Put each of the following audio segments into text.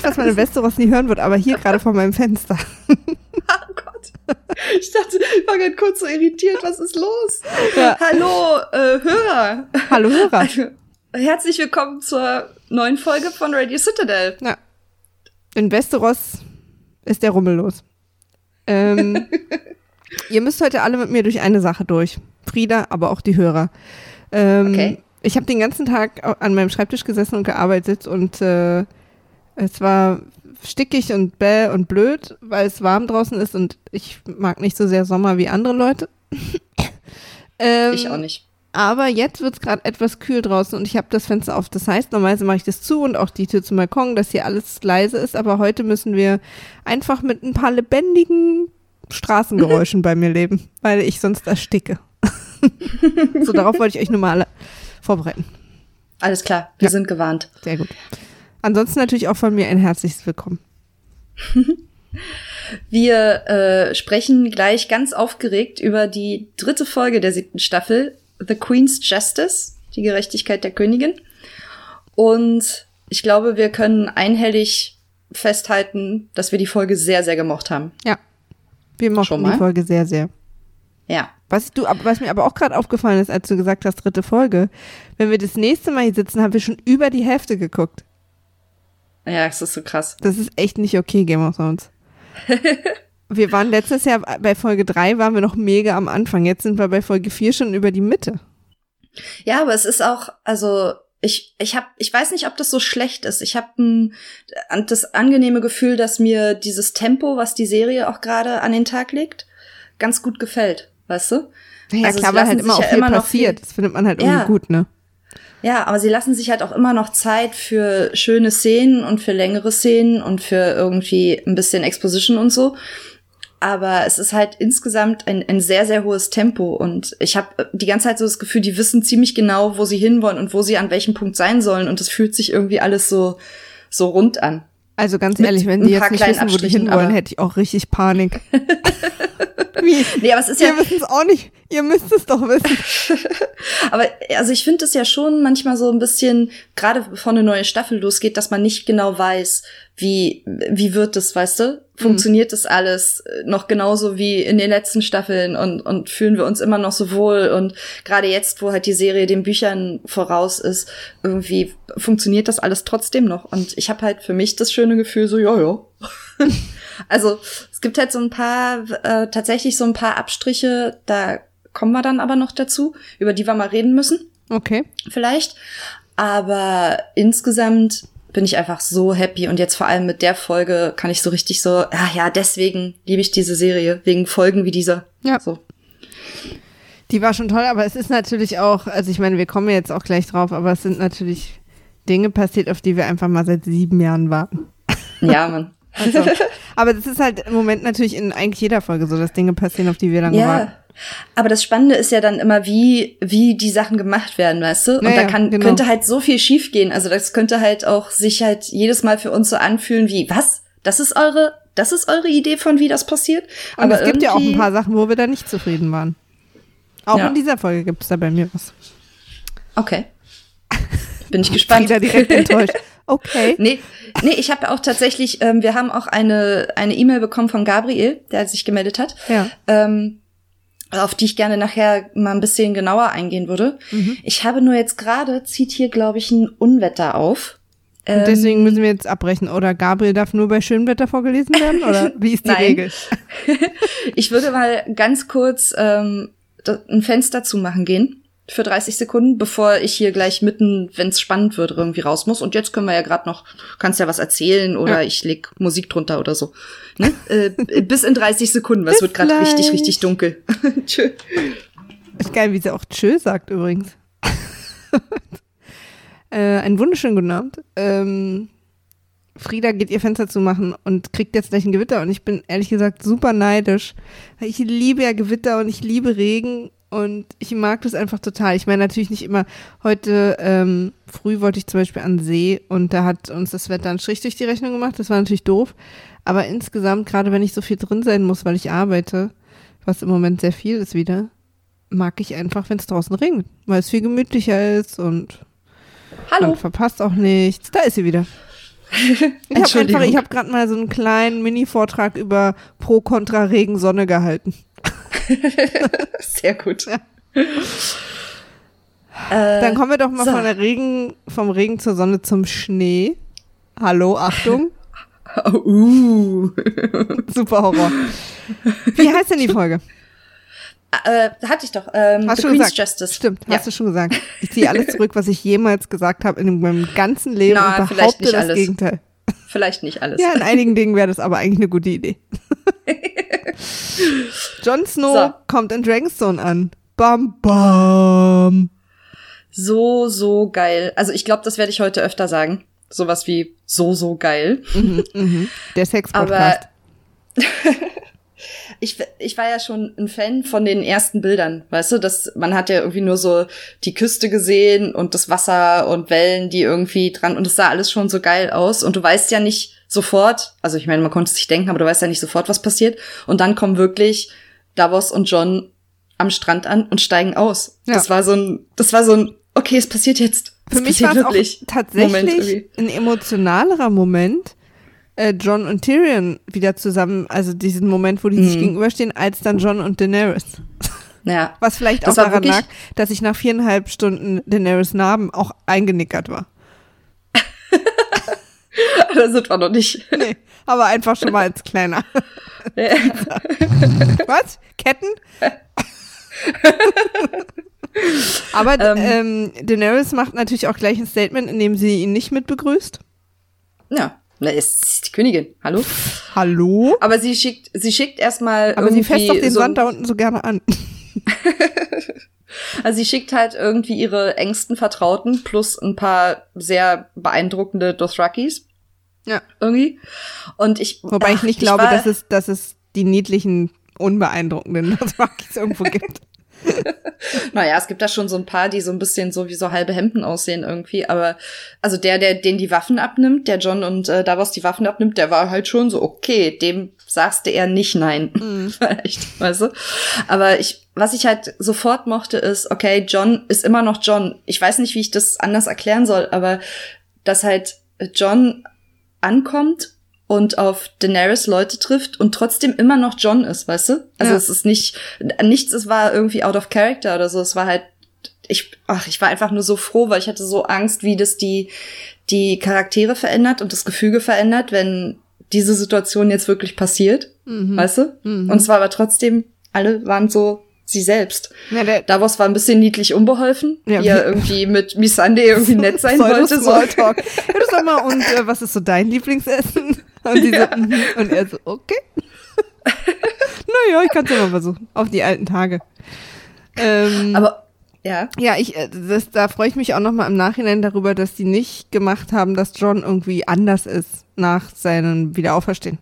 Geräusch, was man im Westeros nie hören wird, aber hier gerade vor meinem Fenster. Oh Gott. Ich dachte, ich war gerade kurz so irritiert. Was ist los? Ja. Hallo, äh, Hörer. Hallo, Hörer. Also, herzlich willkommen zur neuen Folge von Radio Citadel. Ja. In Westeros ist der Rummel los. Ähm, ihr müsst heute alle mit mir durch eine Sache durch. Frieda, aber auch die Hörer. Ähm, Okay. Ich habe den ganzen Tag an meinem Schreibtisch gesessen und gearbeitet und äh, es war stickig und bäh und blöd, weil es warm draußen ist und ich mag nicht so sehr Sommer wie andere Leute. ähm, Ich auch nicht. aber jetzt wird es gerade etwas kühl draußen und ich habe das Fenster auf. Das heißt, normalerweise mache ich das zu und auch die Tür zum Balkon, dass hier alles leise ist. Aber heute müssen wir einfach mit ein paar lebendigen Straßengeräuschen bei mir leben, weil ich sonst ersticke. so, darauf wollte ich euch nur mal vorbereiten. Alles klar, wir Ja. sind gewarnt. Sehr gut. Ansonsten natürlich auch von mir ein herzliches Willkommen. Wir äh, sprechen gleich ganz aufgeregt über die dritte Folge der siebten Staffel, The Queen's Justice, die Gerechtigkeit der Königin. Und ich glaube, wir können einhellig festhalten, dass wir die Folge sehr, sehr gemocht haben. Ja. Wir mochten die Folge sehr, sehr. Ja. Was, du, was mir aber auch gerade aufgefallen ist, als du gesagt hast, dritte Folge, wenn wir das nächste Mal hier sitzen, haben wir schon über die Hälfte geguckt. Ja, es ist so krass. Das ist echt nicht okay, Game of Thrones. wir waren letztes Jahr bei Folge 3 waren wir noch mega am Anfang. Jetzt sind wir bei Folge 4 schon über die Mitte. Ja, aber es ist auch, also ich, ich hab, ich weiß nicht, ob das so schlecht ist. Ich habe das angenehme Gefühl, dass mir dieses Tempo, was die Serie auch gerade an den Tag legt, ganz gut gefällt, weißt du? Naja, Also klar, weil halt immer auch ja viel immer noch passiert. viel- Das findet man halt Ja. irgendwie gut, ne? Ja, aber sie lassen sich halt auch immer noch Zeit für schöne Szenen und für längere Szenen und für irgendwie ein bisschen Exposition und so. Aber es ist halt insgesamt ein, ein sehr, sehr hohes Tempo. Und ich habe die ganze Zeit so das Gefühl, die wissen ziemlich genau, wo sie hinwollen und wo sie an welchem Punkt sein sollen. Und es fühlt sich irgendwie alles so, so rund an. Also ganz ehrlich, wenn die jetzt nicht wissen, wo die hinwollen, hätte ich auch richtig Panik. Wie? Nee, aber es ist ja, Wir wissen es auch nicht. Ihr müsst es doch wissen. Aber also ich finde es ja schon manchmal so ein bisschen, gerade bevor eine neue Staffel losgeht, dass man nicht genau weiß, wie, wie wird das, weißt du? Funktioniert das alles noch genauso wie in den letzten Staffeln und, und fühlen wir uns immer noch so wohl? Und gerade jetzt, wo halt die Serie den Büchern voraus ist, irgendwie funktioniert das alles trotzdem noch. Und ich habe halt für mich das schöne Gefühl, so, ja, ja. also es gibt halt so ein paar, äh, tatsächlich so ein paar Abstriche, da kommen wir dann aber noch dazu, über die wir mal reden müssen Okay. vielleicht. Aber insgesamt bin ich einfach so happy und jetzt vor allem mit der Folge kann ich so richtig so, ah ja, deswegen liebe ich diese Serie, wegen Folgen wie dieser. Ja. So. Die war schon toll, aber es ist natürlich auch, also ich meine, wir kommen jetzt auch gleich drauf, aber es sind natürlich Dinge passiert, auf die wir einfach mal seit sieben Jahren warten. Ja, Mann. Also, aber das ist halt im Moment natürlich in eigentlich jeder Folge so, dass Dinge passieren, auf die wir lange warten. Ja. Aber das Spannende ist ja dann immer, wie, wie die Sachen gemacht werden, weißt du? Und Ja, da kann, genau. könnte halt so viel schiefgehen. Also das könnte halt auch sich halt jedes Mal für uns so anfühlen wie, was? Das ist eure, das ist eure Idee von wie das passiert? Und es gibt ja auch ein paar Sachen, wo wir da nicht zufrieden waren. Auch Ja. in dieser Folge gibt es da bei mir was. Okay. Bin ich gespannt. Wieder direkt enttäuscht. Okay. Nee, nee, ich habe auch tatsächlich, ähm, wir haben auch eine eine E-Mail bekommen von Gabriel, der sich gemeldet hat, Ja. ähm, auf die ich gerne nachher mal ein bisschen genauer eingehen würde. Mhm. Ich habe nur jetzt gerade, zieht hier, glaube ich, ein Unwetter auf. Und deswegen müssen wir jetzt abbrechen. Oder Gabriel darf nur bei schönem Wetter vorgelesen werden? Oder wie ist die. Regel? Ich würde mal ganz kurz ähm, ein Fenster zumachen gehen für 30 Sekunden, bevor ich hier gleich mitten, wenn es spannend wird, irgendwie raus muss. Und jetzt können wir ja gerade noch, kannst ja was erzählen oder Ja. ich leg Musik drunter oder so. Ne? äh, bis in 30 Sekunden, weil es wird gerade richtig, richtig dunkel. Tschö. Ist geil, wie sie auch Tschö sagt übrigens. äh, einen wunderschönen guten Abend. Ähm, Frieda geht ihr Fenster zu machen und kriegt jetzt gleich ein Gewitter und ich bin ehrlich gesagt super neidisch. Weil ich liebe ja Gewitter und ich liebe Regen und ich mag das einfach total. Ich meine natürlich nicht immer, heute ähm, früh wollte ich zum Beispiel an See und da hat uns das Wetter einen Strich durch die Rechnung gemacht. Das war natürlich doof. Aber insgesamt, gerade wenn ich so viel drin sein muss, weil ich arbeite, was im Moment sehr viel ist wieder, mag ich einfach, wenn es draußen regnet, weil es viel gemütlicher ist und Hallo. man verpasst auch nichts. Da ist sie wieder. Ich habe habe gerade mal so einen kleinen Mini-Vortrag über Pro Contra Regen Sonne gehalten. Sehr gut. Ja. Äh, Dann kommen wir doch mal so. von der Regen, vom Regen zur Sonne zum Schnee. Hallo, Achtung, oh, uh. super Horror. Wie heißt denn die Folge? äh, hatte ich doch. Ähm, Hast The du Queen's gesagt? Justice. Stimmt, Ja. hast du schon gesagt. Ich ziehe alles zurück, was ich jemals gesagt habe in meinem ganzen Leben Na, und vielleicht behaupte nicht das alles. Gegenteil. Vielleicht nicht alles. Ja, in einigen Dingen wäre das aber eigentlich eine gute Idee. Jon Snow So. kommt in Dragonstone an. Bam, bam. So, so geil. Also ich glaube, das werde ich heute öfter sagen. Sowas wie so, so geil. Mhm, mhm. Der Sex-Podcast. Ich, ich war ja schon ein Fan von den ersten Bildern, weißt du, dass man hat ja irgendwie nur so die Küste gesehen und das Wasser und Wellen, die irgendwie dran und es sah alles schon so geil aus und du weißt ja nicht sofort, also ich meine, man konnte es sich denken, aber du weißt ja nicht sofort, was passiert und dann kommen wirklich Davos und John am Strand an und steigen aus. Ja. Das war so ein, das war so ein, okay, es passiert jetzt. Für es mich war Moment tatsächlich ein emotionalerer Moment, äh, John und Tyrion wieder zusammen, also diesen Moment, wo die sich Mhm. gegenüberstehen, als dann John und Daenerys. Ja. Was vielleicht auch daran wirklich- lag, dass ich nach viereinhalb Stunden Daenerys Narben auch eingenickert war. da sind wir noch nicht. Nee, aber einfach schon mal als kleiner. Was? Ketten? aber ähm, Daenerys macht natürlich auch gleich ein Statement, in dem sie ihn nicht mit begrüßt. ja. Na, es ist die Königin. Hallo? Hallo? Aber sie schickt, sie schickt erstmal Aber sie fässt doch den so, Sand da unten so gerne an. Also sie schickt halt irgendwie ihre engsten Vertrauten plus ein paar sehr beeindruckende Dothrakis. Ja. Irgendwie. Und ich. Wobei ich ach, nicht glaube, war- dass, es, dass es die niedlichen, unbeeindruckenden Dothrakis irgendwo gibt. Naja, es gibt da schon so ein paar, die so ein bisschen so wie so halbe Hemden aussehen irgendwie. Aber also der, der den die Waffen abnimmt, der John und äh, Davos die Waffen abnimmt, der war halt schon so, okay, dem sagst du eher nicht nein. Vielleicht, weißt du? Aber ich, was ich halt sofort mochte, ist, okay, John ist immer noch John. Ich weiß nicht, wie ich das anders erklären soll, aber dass halt John ankommt und auf Daenerys Leute trifft und trotzdem immer noch John ist, weißt du? Also Ja. es ist nicht, nichts, es war irgendwie out of character oder so. Es war halt, ich, ach, ich war einfach nur so froh, weil ich hatte so Angst, wie das die, die Charaktere verändert und das Gefüge verändert, wenn diese Situation jetzt wirklich passiert, Mhm. weißt du? Und es war aber trotzdem, alle waren so sie selbst. Ja, Davos war ein bisschen niedlich unbeholfen, Ja, wie er wie- irgendwie mit Missandei irgendwie nett sein wollte. Smalltalk. Ja, du sag mal, und äh, was ist so dein Lieblingsessen? Und, die so, mhm. und er so, okay. naja, ich kann es ja mal versuchen. Auf die alten Tage. Ähm, Aber ja, ja, ich, äh, das, da freue ich mich auch nochmal im Nachhinein darüber, dass die nicht gemacht haben, dass John irgendwie anders ist nach seinem Wiederauferstehen.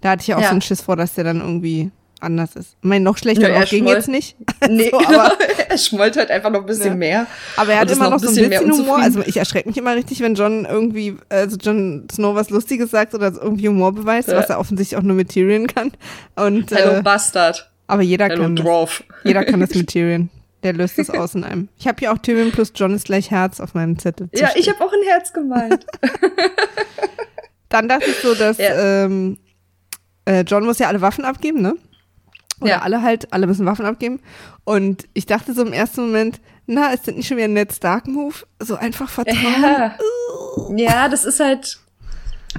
Da hatte ich ja auch Ja. so einen Schiss vor, dass der dann irgendwie anders ist. Ich meine, noch schlechter Ja, ging jetzt nicht. nee, So, genau. aber, er schmollt halt einfach noch ein bisschen Ja. mehr. aber er hat immer noch noch so ein bisschen Humor. Also ich erschrecke mich immer richtig, wenn John irgendwie, also John Snow was Lustiges sagt oder irgendwie Humor beweist, Ja. was er offensichtlich auch nur mit Tyrion kann. Und, Hello äh, Bastard. aber jeder Hello kann das. Dwarf. Jeder kann das mit Tyrion. Der löst es aus in einem. Ich habe hier auch Tyrion plus John ist gleich Herz auf meinem Zettel. Ja, ich habe auch ein Herz gemalt. Dann dachte ich so, dass ähm, äh, John muss ja alle Waffen abgeben, ne? Oder Ja. alle halt, alle müssen Waffen abgeben. Und ich dachte so im ersten Moment, na, ist das nicht schon wieder ein Ned Stark-Move? So einfach vertrauen. ja. ja, das ist halt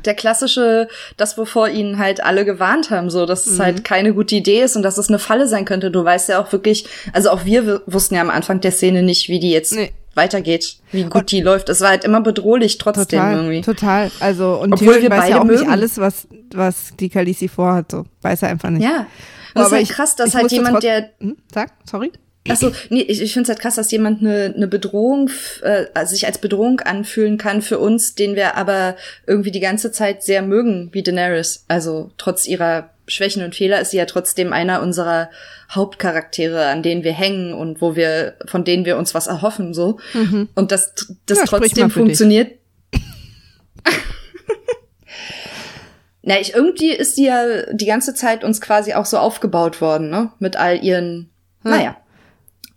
der klassische, das, wovor ihnen halt alle gewarnt haben, so, dass es Mhm. halt keine gute Idee ist und dass es eine Falle sein könnte. Du weißt ja auch wirklich, also auch wir wussten ja am Anfang der Szene nicht, wie die jetzt Nee. weitergeht, wie gut die läuft. Es war halt immer bedrohlich trotzdem Total, irgendwie. total. Also, und Obwohl Tyrion wir weiß beide ja auch nicht mögen. alles, was, was die Khaleesi vorhat, so. Weiß er einfach nicht. Ja. Und es ist Aber halt ich- krass, dass halt jemand, der Hm? Sag, sorry. Achso, nee, ich, ich finde es halt krass, dass jemand eine, eine Bedrohung, äh, also sich als Bedrohung anfühlen kann für uns, den wir aber irgendwie die ganze Zeit sehr mögen, wie Daenerys. Also trotz ihrer Schwächen und Fehler ist sie ja trotzdem einer unserer Hauptcharaktere, an denen wir hängen und wo wir, von denen wir uns was erhoffen, so. Und das, das Ja, trotzdem funktioniert. Na, ich, irgendwie ist sie ja die ganze Zeit uns quasi auch so aufgebaut worden, ne? Mit all ihren, Ja. naja.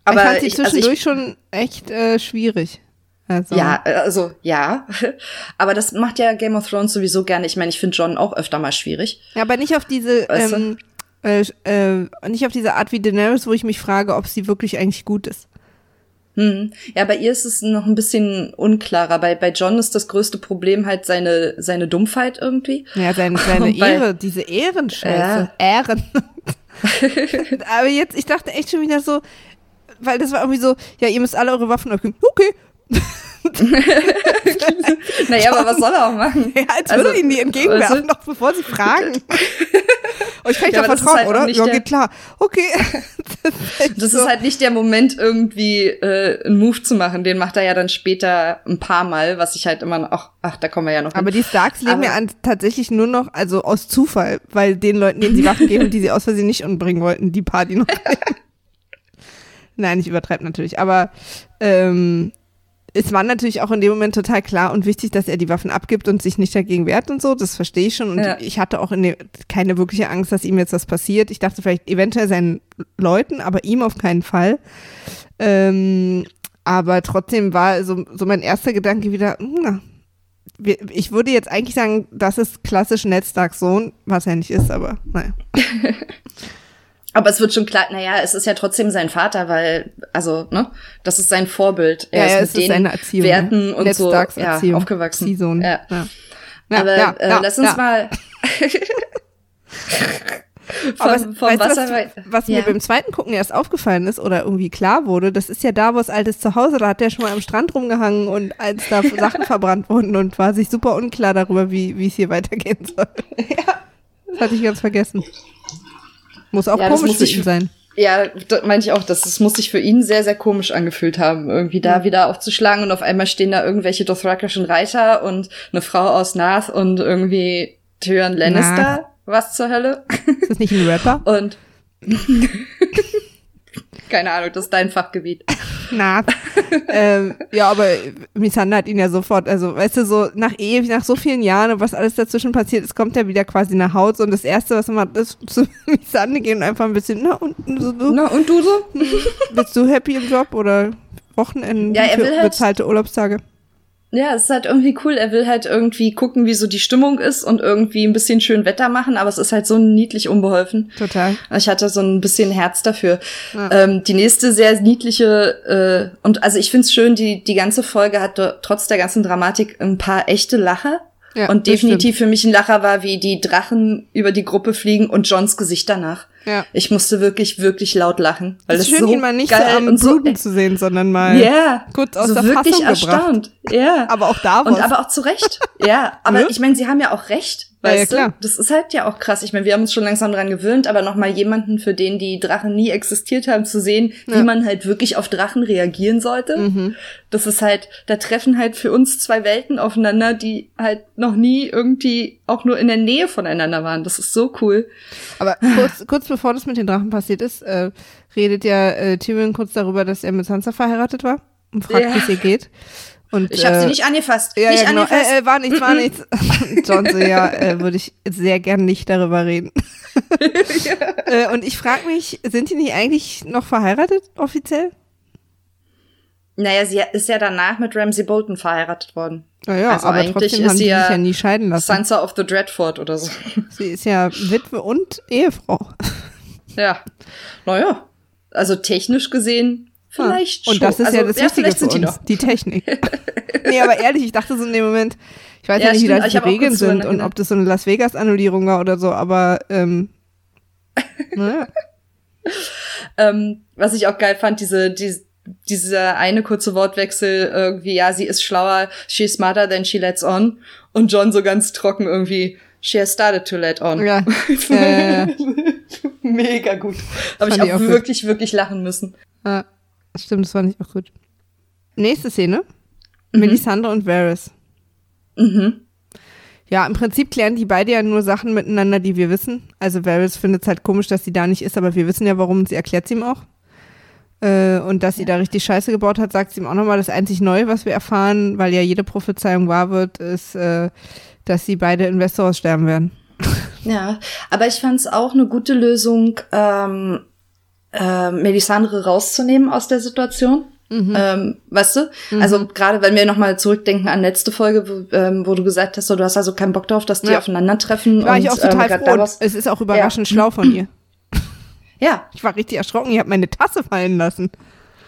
Aber ich fand sie ich, also zwischendurch ich, schon echt äh, schwierig. Also, Ja, äh, also ja. Aber das macht ja Game of Thrones sowieso gerne. Ich meine, ich finde John auch öfter mal schwierig. Ja, aber nicht auf diese, Weißt du? ähm, äh, äh, nicht auf diese Art wie Daenerys, wo ich mich frage, ob sie wirklich eigentlich gut ist. Hm. Ja, bei ihr ist es noch ein bisschen unklarer. Bei, bei John ist das größte Problem halt seine, seine Dumpfheit irgendwie. Ja, seine, seine bei- Ehre, diese Ehrenscheiße. Ehren. aber jetzt, ich dachte echt schon wieder so, weil das war irgendwie so, ja, ihr müsst alle eure Waffen abgeben. Okay. naja, aber was soll er auch machen? Ja, als Also, würde ihnen die entgegenwerfen, du? noch bevor sie fragen. Kann ich Ja, doch aber das ist vertrauen, halt oder? nicht Ja, geht klar. Okay. das ist, echt Das so. ist halt nicht der Moment, irgendwie äh, einen Move zu machen. Den macht er ja dann später ein paar Mal, was ich halt immer noch, ach, ach da kommen wir ja noch hin. Aber die Starks leben Aber- ja an, tatsächlich nur noch, also aus Zufall, weil den Leuten, denen sie Waffen geben, die sie aus Versehen nicht umbringen wollten, die Party noch. Nein, ich übertreibe natürlich, aber ähm, es war natürlich auch in dem Moment total klar und wichtig, dass er die Waffen abgibt und sich nicht dagegen wehrt und so. Das verstehe ich schon. Und Ja. ich hatte auch dem, keine wirkliche Angst, dass ihm jetzt was passiert. Ich dachte vielleicht eventuell seinen Leuten, aber ihm auf keinen Fall. Ähm, aber trotzdem war so, so mein erster Gedanke wieder, na, ich würde jetzt eigentlich sagen, das ist klassisch Ned Starks Sohn, was er nicht ist, aber naja. Aber es wird schon klar, naja, es ist ja trotzdem sein Vater, weil, also, ne, das ist sein Vorbild. Er ja, ja, ist es mit den seine Erziehung. Werten ne? und Ned so Starks ja, Erziehung. aufgewachsen. Ziehsohn. Ja. Ja. Ja, Aber ja, äh, lass uns mal Aber es- vom, vom weißt Wasser was, was ja. mir beim zweiten Gucken erst aufgefallen ist oder irgendwie klar wurde, das ist ja Davos altes Zuhause, da hat der schon mal am Strand rumgehangen und als da Sachen verbrannt wurden und war sich super unklar darüber, wie wie es hier weitergehen soll. Ja. Das hatte ich ganz vergessen. Muss auch Ja, das komisch für ihn sein. Ja, da meinte ich auch, dass es muss sich für ihn sehr, sehr komisch angefühlt haben, irgendwie da wieder aufzuschlagen und auf einmal stehen da irgendwelche Dothrakischen Reiter und eine Frau aus Nath und irgendwie Tyrion Lannister. Nath. Was zur Hölle? Ist das nicht ein Rapper? Und keine Ahnung, das ist dein Fachgebiet. Na, ähm, ja, aber Missandei hat ihn ja sofort, also weißt du, so nach ewig, nach so vielen Jahren und was alles dazwischen passiert ist, kommt er wieder quasi nach Hause und das Erste, was er macht, ist zu Missandei gehen und einfach ein bisschen, na und so, du, Na, und du so? bist du happy im Job oder Wochenenden Ja, er will halt- bezahlte Urlaubstage? Ja, es ist halt irgendwie cool. Er will halt irgendwie gucken, wie so die Stimmung ist und irgendwie ein bisschen schön Wetter machen, aber es ist halt so niedlich unbeholfen. Total. Ich hatte so ein bisschen Herz dafür. Ja. Ähm, die nächste sehr niedliche, äh, und also ich find's schön, die, die ganze Folge hatte trotz der ganzen Dramatik ein paar echte Lacher. Ja, und definitiv für mich ein Lacher war, wie die Drachen über die Gruppe fliegen und Johns Gesicht danach. Ja. Ich musste wirklich, wirklich laut lachen. Weil Es das ist schön, so ihn mal nicht geil so am und so, Bluten zu sehen, sondern mal ja, kurz aus so der wirklich Fassung gebracht. erstaunt. Ja. Aber auch Davos. Und aber auch zu Recht. Ja, aber Ne? ich meine, sie haben ja auch recht. Ja, ja, Weißt klar. du? Das ist halt ja auch krass. Ich meine, wir haben uns schon langsam dran gewöhnt, aber noch mal jemanden, für den die Drachen nie existiert haben, zu sehen, Ja. wie man halt wirklich auf Drachen reagieren sollte. Mhm. Das ist halt, da treffen halt für uns zwei Welten aufeinander, die halt noch nie irgendwie auch nur in der Nähe voneinander waren. Das ist so cool. Aber kurz, kurz bevor das mit den Drachen passiert ist, äh, redet ja äh, Tyrion kurz darüber, dass er mit Sansa verheiratet war und fragt, Ja. wie es ihr geht. Und, Ich habe äh, sie nicht angefasst. Ja, nicht ja, genau. angefasst. Äh, äh, war nichts, war nichts. John so, ja, äh, würde ich sehr gern nicht darüber reden. äh, und ich frage mich, sind die nicht eigentlich noch verheiratet, offiziell? naja, sie ist ja danach mit Ramsay Bolton verheiratet worden. Naja, Also aber eigentlich trotzdem ist haben sie sich ja ja nie scheiden lassen. Sansa of the Dreadfort oder so. Sie ist ja Witwe und Ehefrau. Ja. Naja. Also technisch gesehen vielleicht Und schon. das ist also, ja das Wichtige vielleicht für die uns, noch. die Technik. nee, aber ehrlich, ich dachte so in dem Moment, ich weiß ja, Ja, nicht, wie stimmt, da ich die Regeln sind und ob das so eine Las Vegas-Annullierung war oder so, aber ähm, naja. Ähm, was ich auch geil fand, diese, die, dieser eine kurze Wortwechsel irgendwie, ja, sie ist schlauer, she's smarter than she lets on. Und John so ganz trocken irgendwie, she has started to let on. Ja. Ja, ja, ja. Mega gut. Habe ich auch auch gut. wirklich, wirklich lachen müssen. Ja, stimmt, das fand ich auch gut. Nächste Szene. Mhm. Melisandre und Varys. Mhm. Ja, im Prinzip klären die beide ja nur Sachen miteinander, die wir wissen. Also Varys findet es halt komisch, dass sie da nicht ist, aber wir wissen ja, warum. und Sie erklärt ihm auch. Äh, und dass sie da richtig Scheiße gebaut hat, sagt sie ihm auch nochmal. Das einzig Neue, was wir erfahren, weil ja jede Prophezeiung wahr wird, ist, äh, dass sie beide in Westeros sterben werden. Ja, aber ich fand es auch eine gute Lösung, ähm, äh, Melisandre rauszunehmen aus der Situation. Mhm. Ähm, weißt du? Mhm. Also gerade wenn wir nochmal zurückdenken an letzte Folge, wo, ähm, wo du gesagt hast, so, du hast also keinen Bock darauf, dass die ja. aufeinandertreffen. War und, ich auch total ähm, froh. Es ist auch überraschend ja. schlau von ihr. Ja. Ich war richtig erschrocken, ich habe meine Tasse fallen lassen.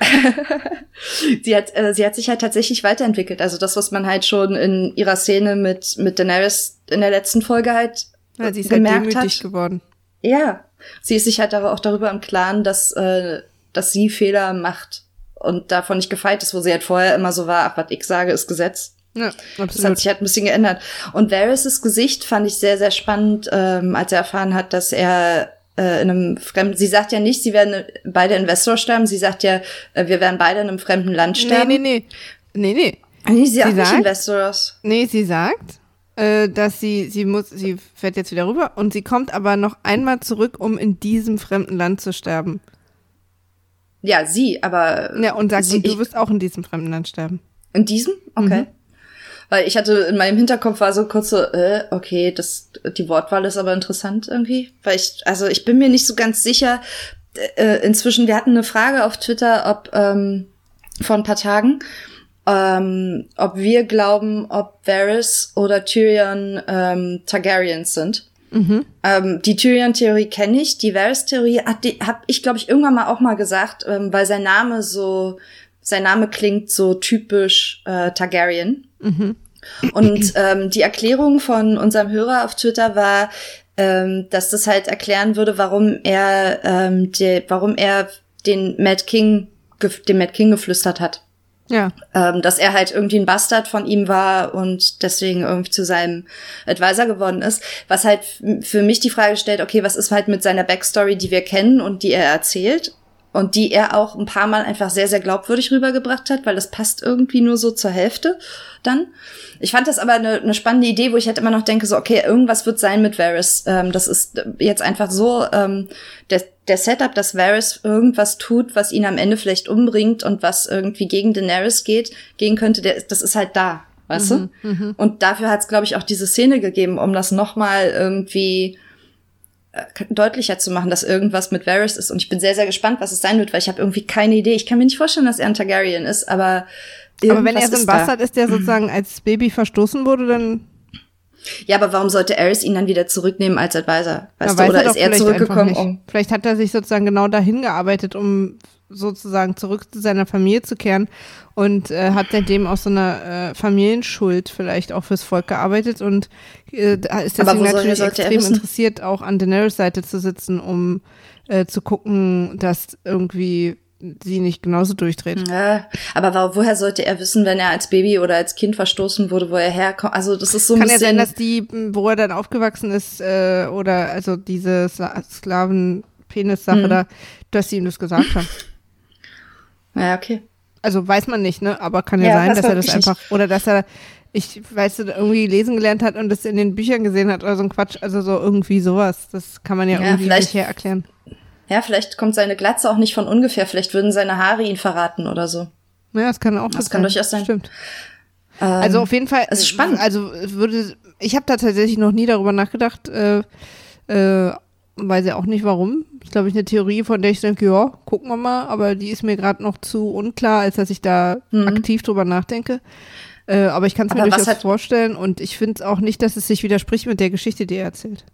sie hat äh, sie hat sich halt tatsächlich weiterentwickelt. Also das, was man halt schon in ihrer Szene mit mit Daenerys in der letzten Folge halt ja, sie ist halt gemerkt halt demütig hat. geworden. Ja, sie ist sich halt auch darüber im Klaren, dass äh, dass sie Fehler macht und davon nicht gefeit ist, wo sie halt vorher immer so war, ach, was ich sage, ist Gesetz. Ja, absolut. Das hat sich halt ein bisschen geändert. Und Varys' Gesicht fand ich sehr, sehr spannend, ähm, als er erfahren hat, dass er äh, in einem fremden, sie sagt ja nicht, sie werden beide Investor sterben, sie sagt ja, äh, wir werden beide in einem fremden Land sterben. Nee, nee, nee. Nee, nee. Nee, sie, sie sagt nicht Investors. Nee, sie sagt, äh, dass sie, sie muss, sie fährt jetzt wieder rüber und sie kommt aber noch einmal zurück, um in diesem fremden Land zu sterben. Ja, sie, aber. Ja, und sagt, sie, und du wirst auch in diesem fremden Land sterben. In diesem? Okay. Mhm. Weil ich hatte in meinem Hinterkopf war so kurz so, äh, okay, das, die Wortwahl ist aber interessant irgendwie. Weil ich, also ich bin mir nicht so ganz sicher. Äh, inzwischen, wir hatten eine Frage auf Twitter, ob ähm, vor ein paar Tagen, ähm, ob wir glauben, ob Varys oder Tyrion ähm, Targaryens sind. Mhm. Ähm, die Tyrion-Theorie kenne ich. Die Varys-Theorie habe ich, glaube ich, irgendwann mal auch mal gesagt, ähm, weil sein Name so, sein Name klingt so typisch äh, Targaryen. Mhm. Und ähm, die Erklärung von unserem Hörer auf Twitter war, ähm, dass das halt erklären würde, warum er, ähm, de, warum er den Mad King, dem Mad King geflüstert hat. Ja. Ähm, dass er halt irgendwie ein Bastard von ihm war und deswegen irgendwie zu seinem Advisor geworden ist. Was halt für mich die Frage stellt, okay, was ist halt mit seiner Backstory, die wir kennen und die er erzählt? Und die er auch ein paar Mal einfach sehr, sehr glaubwürdig rübergebracht hat, weil das passt irgendwie nur so zur Hälfte dann. Ich fand das aber eine, eine spannende Idee, wo ich halt immer noch denke, so, okay, irgendwas wird sein mit Varys. Ähm, das ist jetzt einfach so, ähm, der, der Setup, dass Varys irgendwas tut, was ihn am Ende vielleicht umbringt und was irgendwie gegen Daenerys geht, gehen könnte, der, das ist halt da, weißt mhm, du? Mhm. Und dafür hat es, glaube ich, auch diese Szene gegeben, um das nochmal irgendwie deutlicher zu machen, dass irgendwas mit Varys ist. Und ich bin sehr, sehr gespannt, was es sein wird, weil ich habe irgendwie keine Idee. Ich kann mir nicht vorstellen, dass er ein Targaryen ist, aber aber wenn er so ein Bastard ist, der sozusagen als Baby verstoßen wurde, dann. Ja, aber warum sollte Aris ihn dann wieder zurücknehmen als Advisor? Weißt ja, du, oder er ist er zurückgekommen, um. Vielleicht hat er sich sozusagen genau dahin gearbeitet, um sozusagen zurück zu seiner Familie zu kehren und äh, hat seitdem aus so einer äh, Familienschuld vielleicht auch fürs Volk gearbeitet und äh, ist deswegen natürlich extrem interessiert, auch an Daenerys Seite zu sitzen, um äh, zu gucken, dass irgendwie sie nicht genauso durchdreht. Ja, aber woher sollte er wissen, wenn er als Baby oder als Kind verstoßen wurde, wo er herkommt? Also das ist so ein Kann bisschen. Kann ja sein, dass die, wo er dann aufgewachsen ist, äh, oder also diese Sklaven-Penis-Sache mhm. da, dass sie ihm das gesagt haben. Ja, okay. Also weiß man nicht, ne? Aber kann ja, ja sein, dass er das einfach, nicht. oder dass er, ich weiß, irgendwie lesen gelernt hat und das in den Büchern gesehen hat oder so ein Quatsch, also so irgendwie sowas. Das kann man ja, ja irgendwie nicht erklären. Ja, vielleicht kommt seine Glatze auch nicht von ungefähr. Vielleicht würden seine Haare ihn verraten oder so. Ja, das kann auch Das sein. kann durchaus sein. Stimmt. Ähm, also auf jeden Fall. Es ist spannend. Also würde, ich habe da tatsächlich noch nie darüber nachgedacht. Äh, äh, weiß ja auch nicht warum. Ich glaube, ich eine Theorie, von der ich denke, ja, gucken wir mal, aber die ist mir gerade noch zu unklar, als dass ich da mhm. aktiv drüber nachdenke. Äh, aber ich kann es mir durchaus vorstellen und ich finde auch nicht, dass es sich widerspricht mit der Geschichte, die er erzählt.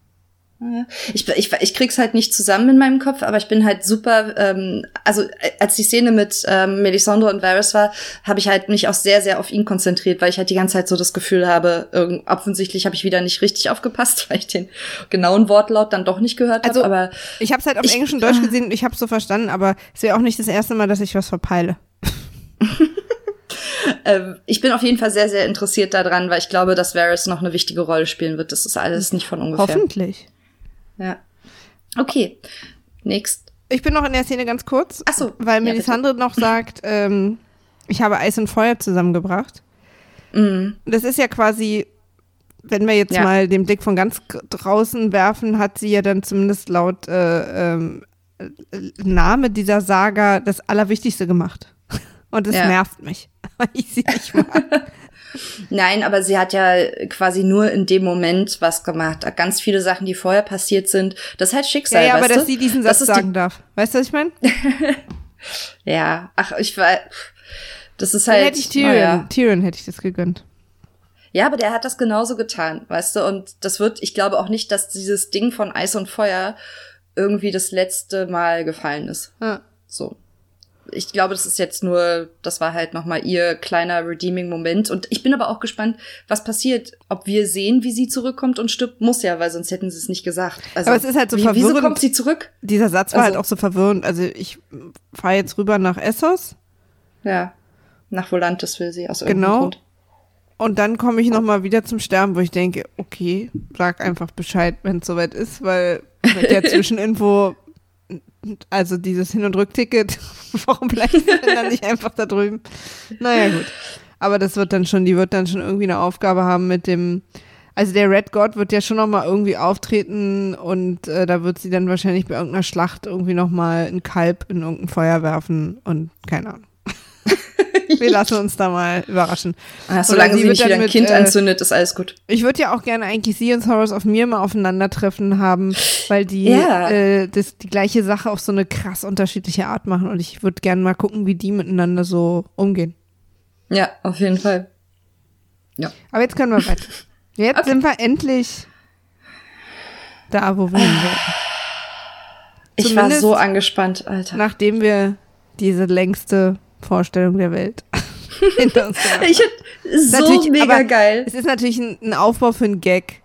Ich, ich, ich krieg's halt nicht zusammen in meinem Kopf, aber ich bin halt super, ähm, also äh, als die Szene mit ähm, Melisandre und Varys war, habe ich halt mich auch sehr, sehr auf ihn konzentriert, weil ich halt die ganze Zeit so das Gefühl habe, irgend, offensichtlich habe ich wieder nicht richtig aufgepasst, weil ich den genauen Wortlaut dann doch nicht gehört habe. Also, aber ich habe es halt auf ich, Englisch und Deutsch gesehen und ich habe so verstanden, aber es wäre auch nicht das erste Mal, dass ich was verpeile. ähm, ich bin auf jeden Fall sehr, sehr interessiert daran, weil ich glaube, dass Varys noch eine wichtige Rolle spielen wird. Das ist alles nicht von ungefähr. Hoffentlich. Ja. Okay. Next. Ich bin noch in der Szene ganz kurz. Ach so. Weil Melisandre ja, noch sagt, ähm, ich habe Eis und Feuer zusammengebracht. Mhm. Das ist ja quasi, wenn wir jetzt ja. mal den Blick von ganz draußen werfen, hat sie ja dann zumindest laut äh, ähm, Name dieser Saga das Allerwichtigste gemacht. Und es ja. nervt mich, weil ich sie nicht mag. Nein, aber sie hat ja quasi nur in dem Moment was gemacht. Ganz viele Sachen, die vorher passiert sind, das ist halt Schicksal. Ja, ja aber du? dass sie diesen Satz sagen darf. Weißt du, was ich meine? ja, ach, ich war. Das ist Dann halt. hätte ich Tyrion, naja. Tyrion hätte ich das gegönnt. Ja, aber der hat das genauso getan, weißt du? Und das wird, ich glaube auch nicht, dass dieses Ding von Eis und Feuer irgendwie das letzte Mal gefallen ist. Ja. So. Ich glaube, das ist jetzt nur, das war halt nochmal ihr kleiner Redeeming-Moment. Und ich bin aber auch gespannt, was passiert. Ob wir sehen, wie sie zurückkommt und stirbt, muss ja, weil sonst hätten sie es nicht gesagt. Also, Aber es ist halt so wie, Wieso verwirrend. kommt sie zurück? Dieser Satz war Also- halt auch so verwirrend. Also ich fahre jetzt rüber nach Essos Ja. Nach Volantis will sie aus irgendeinem Genau. Grund. und dann komme ich noch mal wieder zum Sterben, wo ich denke, okay, sag einfach Bescheid, wenn es soweit ist, weil mit der Zwischeninfo, also dieses Hin- und Rückticket, warum bleibt denn dann nicht einfach da drüben? Naja, gut. Aber das wird dann schon, die wird dann schon irgendwie eine Aufgabe haben mit dem, also der Red God wird ja schon noch mal irgendwie auftreten und äh, da wird sie dann wahrscheinlich bei irgendeiner Schlacht irgendwie noch mal ein Kalb in irgendein Feuer werfen und keine Ahnung. Wir lassen uns da mal überraschen. Oder solange sie sie nicht wieder ein mit, Kind äh, anzündet, ist alles gut. Ich würde ja auch gerne eigentlich sie und Horrors of Mir mal aufeinandertreffen haben, weil die Ja. äh, das, die gleiche Sache auf so eine krass unterschiedliche Art machen und ich würde gerne mal gucken, wie die miteinander so umgehen. Ja, auf jeden Fall. Aber jetzt können wir weiter. Jetzt Okay. sind wir endlich da, wo wir hin. Ich war so angespannt, Alter. Nachdem wir diese längste Vorstellung der Welt. Ich so natürlich- mega geil. Es ist natürlich ein, ein Aufbau für einen Gag,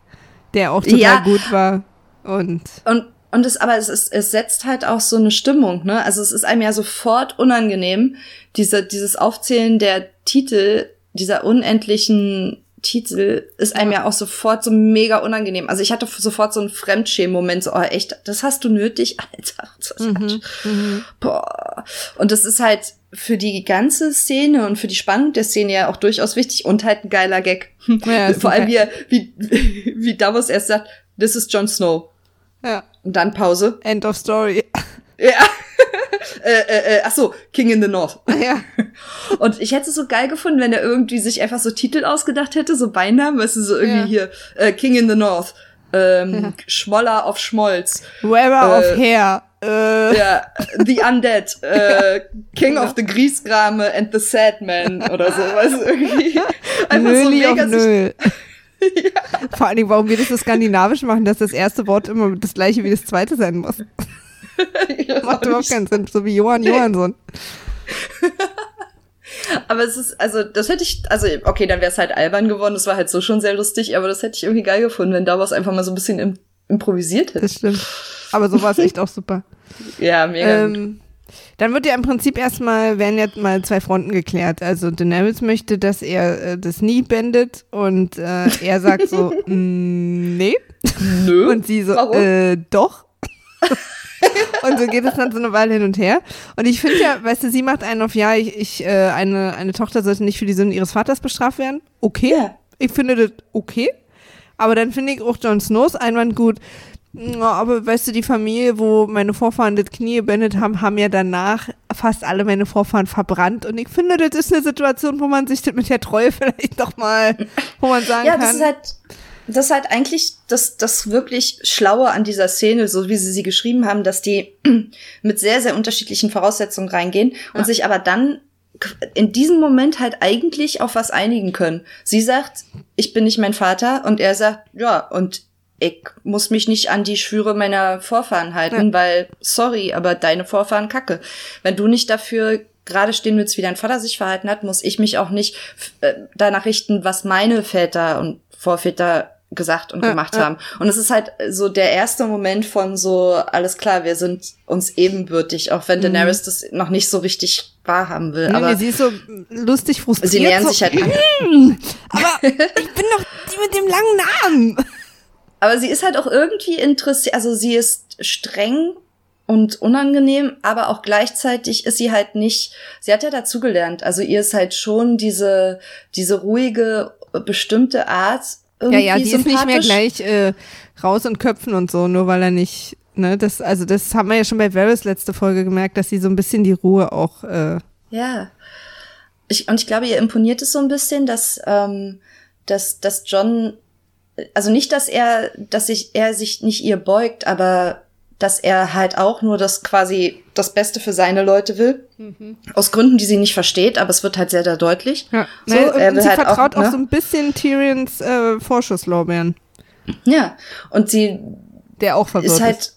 der auch total Ja. gut war. Und Und, und es, aber es ist, es setzt halt auch so eine Stimmung, ne? Also es ist einem ja sofort unangenehm, diese, dieses Aufzählen der Titel, dieser unendlichen Titel, ist einem ja auch sofort so mega unangenehm. Also ich hatte sofort so einen Fremdschämen-Moment, so, oh echt, das hast du nötig? Alter, mhm, mhm. Boah. Und das ist halt für die ganze Szene und für die Spannung der Szene ja auch durchaus wichtig und halt ein geiler Gag. Ja, Vor allem, wie, wie, wie Davos erst sagt, this is Jon Snow. ja, Und dann Pause. End of Story. Ja. Äh, äh, äh, ach so, King in the North. ja. Und ich hätte es so geil gefunden, wenn er irgendwie sich einfach so Titel ausgedacht hätte, so Beinamen, weißt du, so irgendwie Ja. hier, äh, King in the North, ähm, Ja. Schmoller auf Schmolz, Wearer Äh, of Hair. Äh, ja, The Undead, äh, King Genau. of the Griesgrame and the Sad Man oder so, weißt du, irgendwie. Einfach so Nöli auf mega sich, Nöl. Vor allen Dingen, warum wir das so skandinavisch machen, dass das erste Wort immer das gleiche wie das zweite sein muss. Macht überhaupt keinen Sinn. So wie Johann. Johansson. Aber es ist, also, das hätte ich, also, okay, dann wäre es halt albern geworden, das war halt so schon sehr lustig, aber das hätte ich irgendwie geil gefunden, wenn Davos einfach mal so ein bisschen im, improvisiert hätte. Das stimmt. Aber so war es echt auch super. Ja, mega. Ähm, dann wird ja im Prinzip erstmal, werden jetzt mal zwei Fronten geklärt. Also Daenerys möchte, dass er äh, das nie bändet und äh, er sagt so, mm, nee. Nö. Und sie so, Warum? äh, doch. und so geht es dann so eine Weile hin und her. Und ich finde ja, weißt du, sie macht einen auf, ja, ich, ich äh, eine, eine Tochter sollte nicht für die Sünden ihres Vaters bestraft werden. Okay. Ja. Ich finde das okay. Aber dann finde ich auch Jon Snows Einwand gut. Ja, aber weißt du, die Familie, wo meine Vorfahren das Knie gebändet haben, haben ja danach fast alle meine Vorfahren verbrannt. Und ich finde, das ist eine Situation, wo man sich das mit der Treue vielleicht doch mal, wo man sagen Ja, kann. das ist halt, das ist halt eigentlich das, das wirklich Schlaue an dieser Szene, so wie sie sie geschrieben haben, dass die mit sehr, sehr unterschiedlichen Voraussetzungen reingehen und Ja. sich aber dann in diesem Moment halt eigentlich auf was einigen können. Sie sagt, ich bin nicht mein Vater und er sagt, ja, und ich muss mich nicht an die Schwüre meiner Vorfahren halten, weil, sorry, aber deine Vorfahren kacke. Wenn du nicht dafür gerade stehen willst, wie dein Vater sich verhalten hat, muss ich mich auch nicht äh, danach richten, was meine Väter und Vorväter gesagt und gemacht ja. haben. Und es ist halt so der erste Moment von so, alles klar, wir sind uns ebenbürtig, auch wenn Daenerys das noch nicht so richtig wahrhaben will. Nee, aber nee, sie ist so lustig frustriert. sie nähern so, sich halt an. Aber ich bin doch die mit dem langen Namen. Aber sie ist halt auch irgendwie interessiert, also sie ist streng und unangenehm, aber auch gleichzeitig ist sie halt nicht, sie hat ja dazugelernt, also ihr ist halt schon diese, diese ruhige, bestimmte Art irgendwie ja, die ist nicht mehr gleich äh, raus und köpfen und so, nur weil er nicht, ne, das, also das haben wir ja schon bei Varys letzte Folge gemerkt, dass sie so ein bisschen die Ruhe auch, äh, Ja. Ich, und ich glaube, ihr imponiert es so ein bisschen, dass, ähm, dass, dass John, also nicht, dass er, dass sich, er sich nicht ihr beugt, aber dass er halt auch nur das quasi das Beste für seine Leute will. Mhm. Aus Gründen, die sie nicht versteht, aber es wird halt sehr, sehr deutlich. Ja. So, naja, er will sie halt vertraut auch, ne? auch so ein bisschen Tyrions äh, Vorschusslorbeeren. Ja, und sie der auch verwirrt ist halt.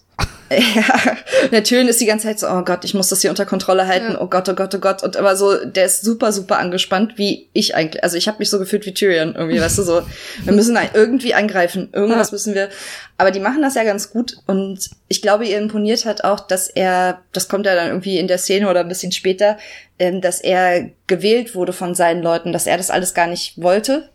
Ja, der Tyrion ist die ganze Zeit so, oh Gott, ich muss das hier unter Kontrolle halten, ja. oh Gott, oh Gott, oh Gott. Und aber so, der ist super, super angespannt, wie ich eigentlich. Also ich habe mich so gefühlt wie Tyrion irgendwie, weißt du, so, wir müssen irgendwie angreifen, irgendwas ja. müssen wir. Aber die machen das ja ganz gut und ich glaube, ihr imponiert halt auch, dass er, das kommt ja dann irgendwie in der Szene oder ein bisschen später, ähm, dass er gewählt wurde von seinen Leuten, dass er das alles gar nicht wollte,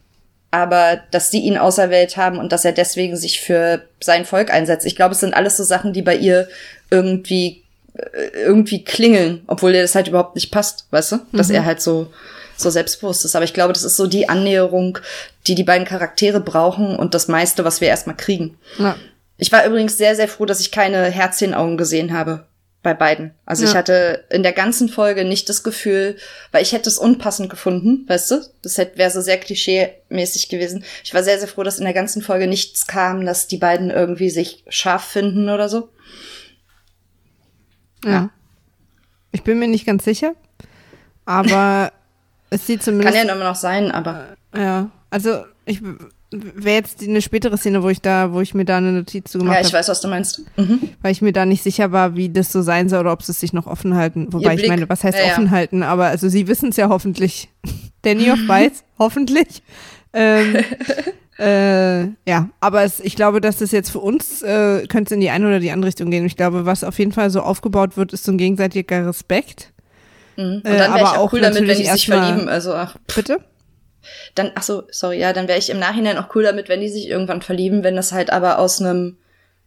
aber dass sie ihn auserwählt haben und dass er deswegen sich für sein Volk einsetzt. Ich glaube, es sind alles so Sachen, die bei ihr irgendwie äh, irgendwie klingeln, obwohl ihr das halt überhaupt nicht passt, weißt du? Dass mhm. er halt so so selbstbewusst ist. Aber ich glaube, das ist so die Annäherung, die die beiden Charaktere brauchen und das meiste, was wir erstmal kriegen. Ja. Ich war übrigens sehr, sehr froh, dass ich keine Herzchenaugen gesehen habe bei beiden. Also ja. ich hatte in der ganzen Folge nicht das Gefühl, weil ich hätte es unpassend gefunden, weißt du? Das wäre so sehr klischee-mäßig gewesen. Ich war sehr, sehr froh, dass in der ganzen Folge nichts kam, dass die beiden irgendwie sich scharf finden oder so. Ja. ja. Ich bin mir nicht ganz sicher, aber es sieht zumindest. Kann ja immer noch sein, aber. Ja, also ich wäre jetzt eine spätere Szene, wo ich da, wo ich mir da eine Notiz zu gemacht habe. Ja, ich hab, weiß, was du meinst. Mhm. Weil ich mir da nicht sicher war, wie das so sein soll oder ob sie es sich noch offen halten. Wobei ich meine, was heißt ja, offen halten? Aber also sie wissen es ja hoffentlich. Danny of weiß, hoffentlich. Ähm, äh, ja, aber es, ich glaube, dass das jetzt für uns äh, könnte es in die eine oder die andere Richtung gehen. Ich glaube, was auf jeden Fall so aufgebaut wird, ist so ein gegenseitiger Respekt. Mhm. Und dann wäre äh, ich auch cool damit, wenn die sich verlieben. Also ach, bitte dann, ach so, sorry, ja, dann wäre ich im Nachhinein auch cool damit, wenn die sich irgendwann verlieben, wenn das halt aber aus einem,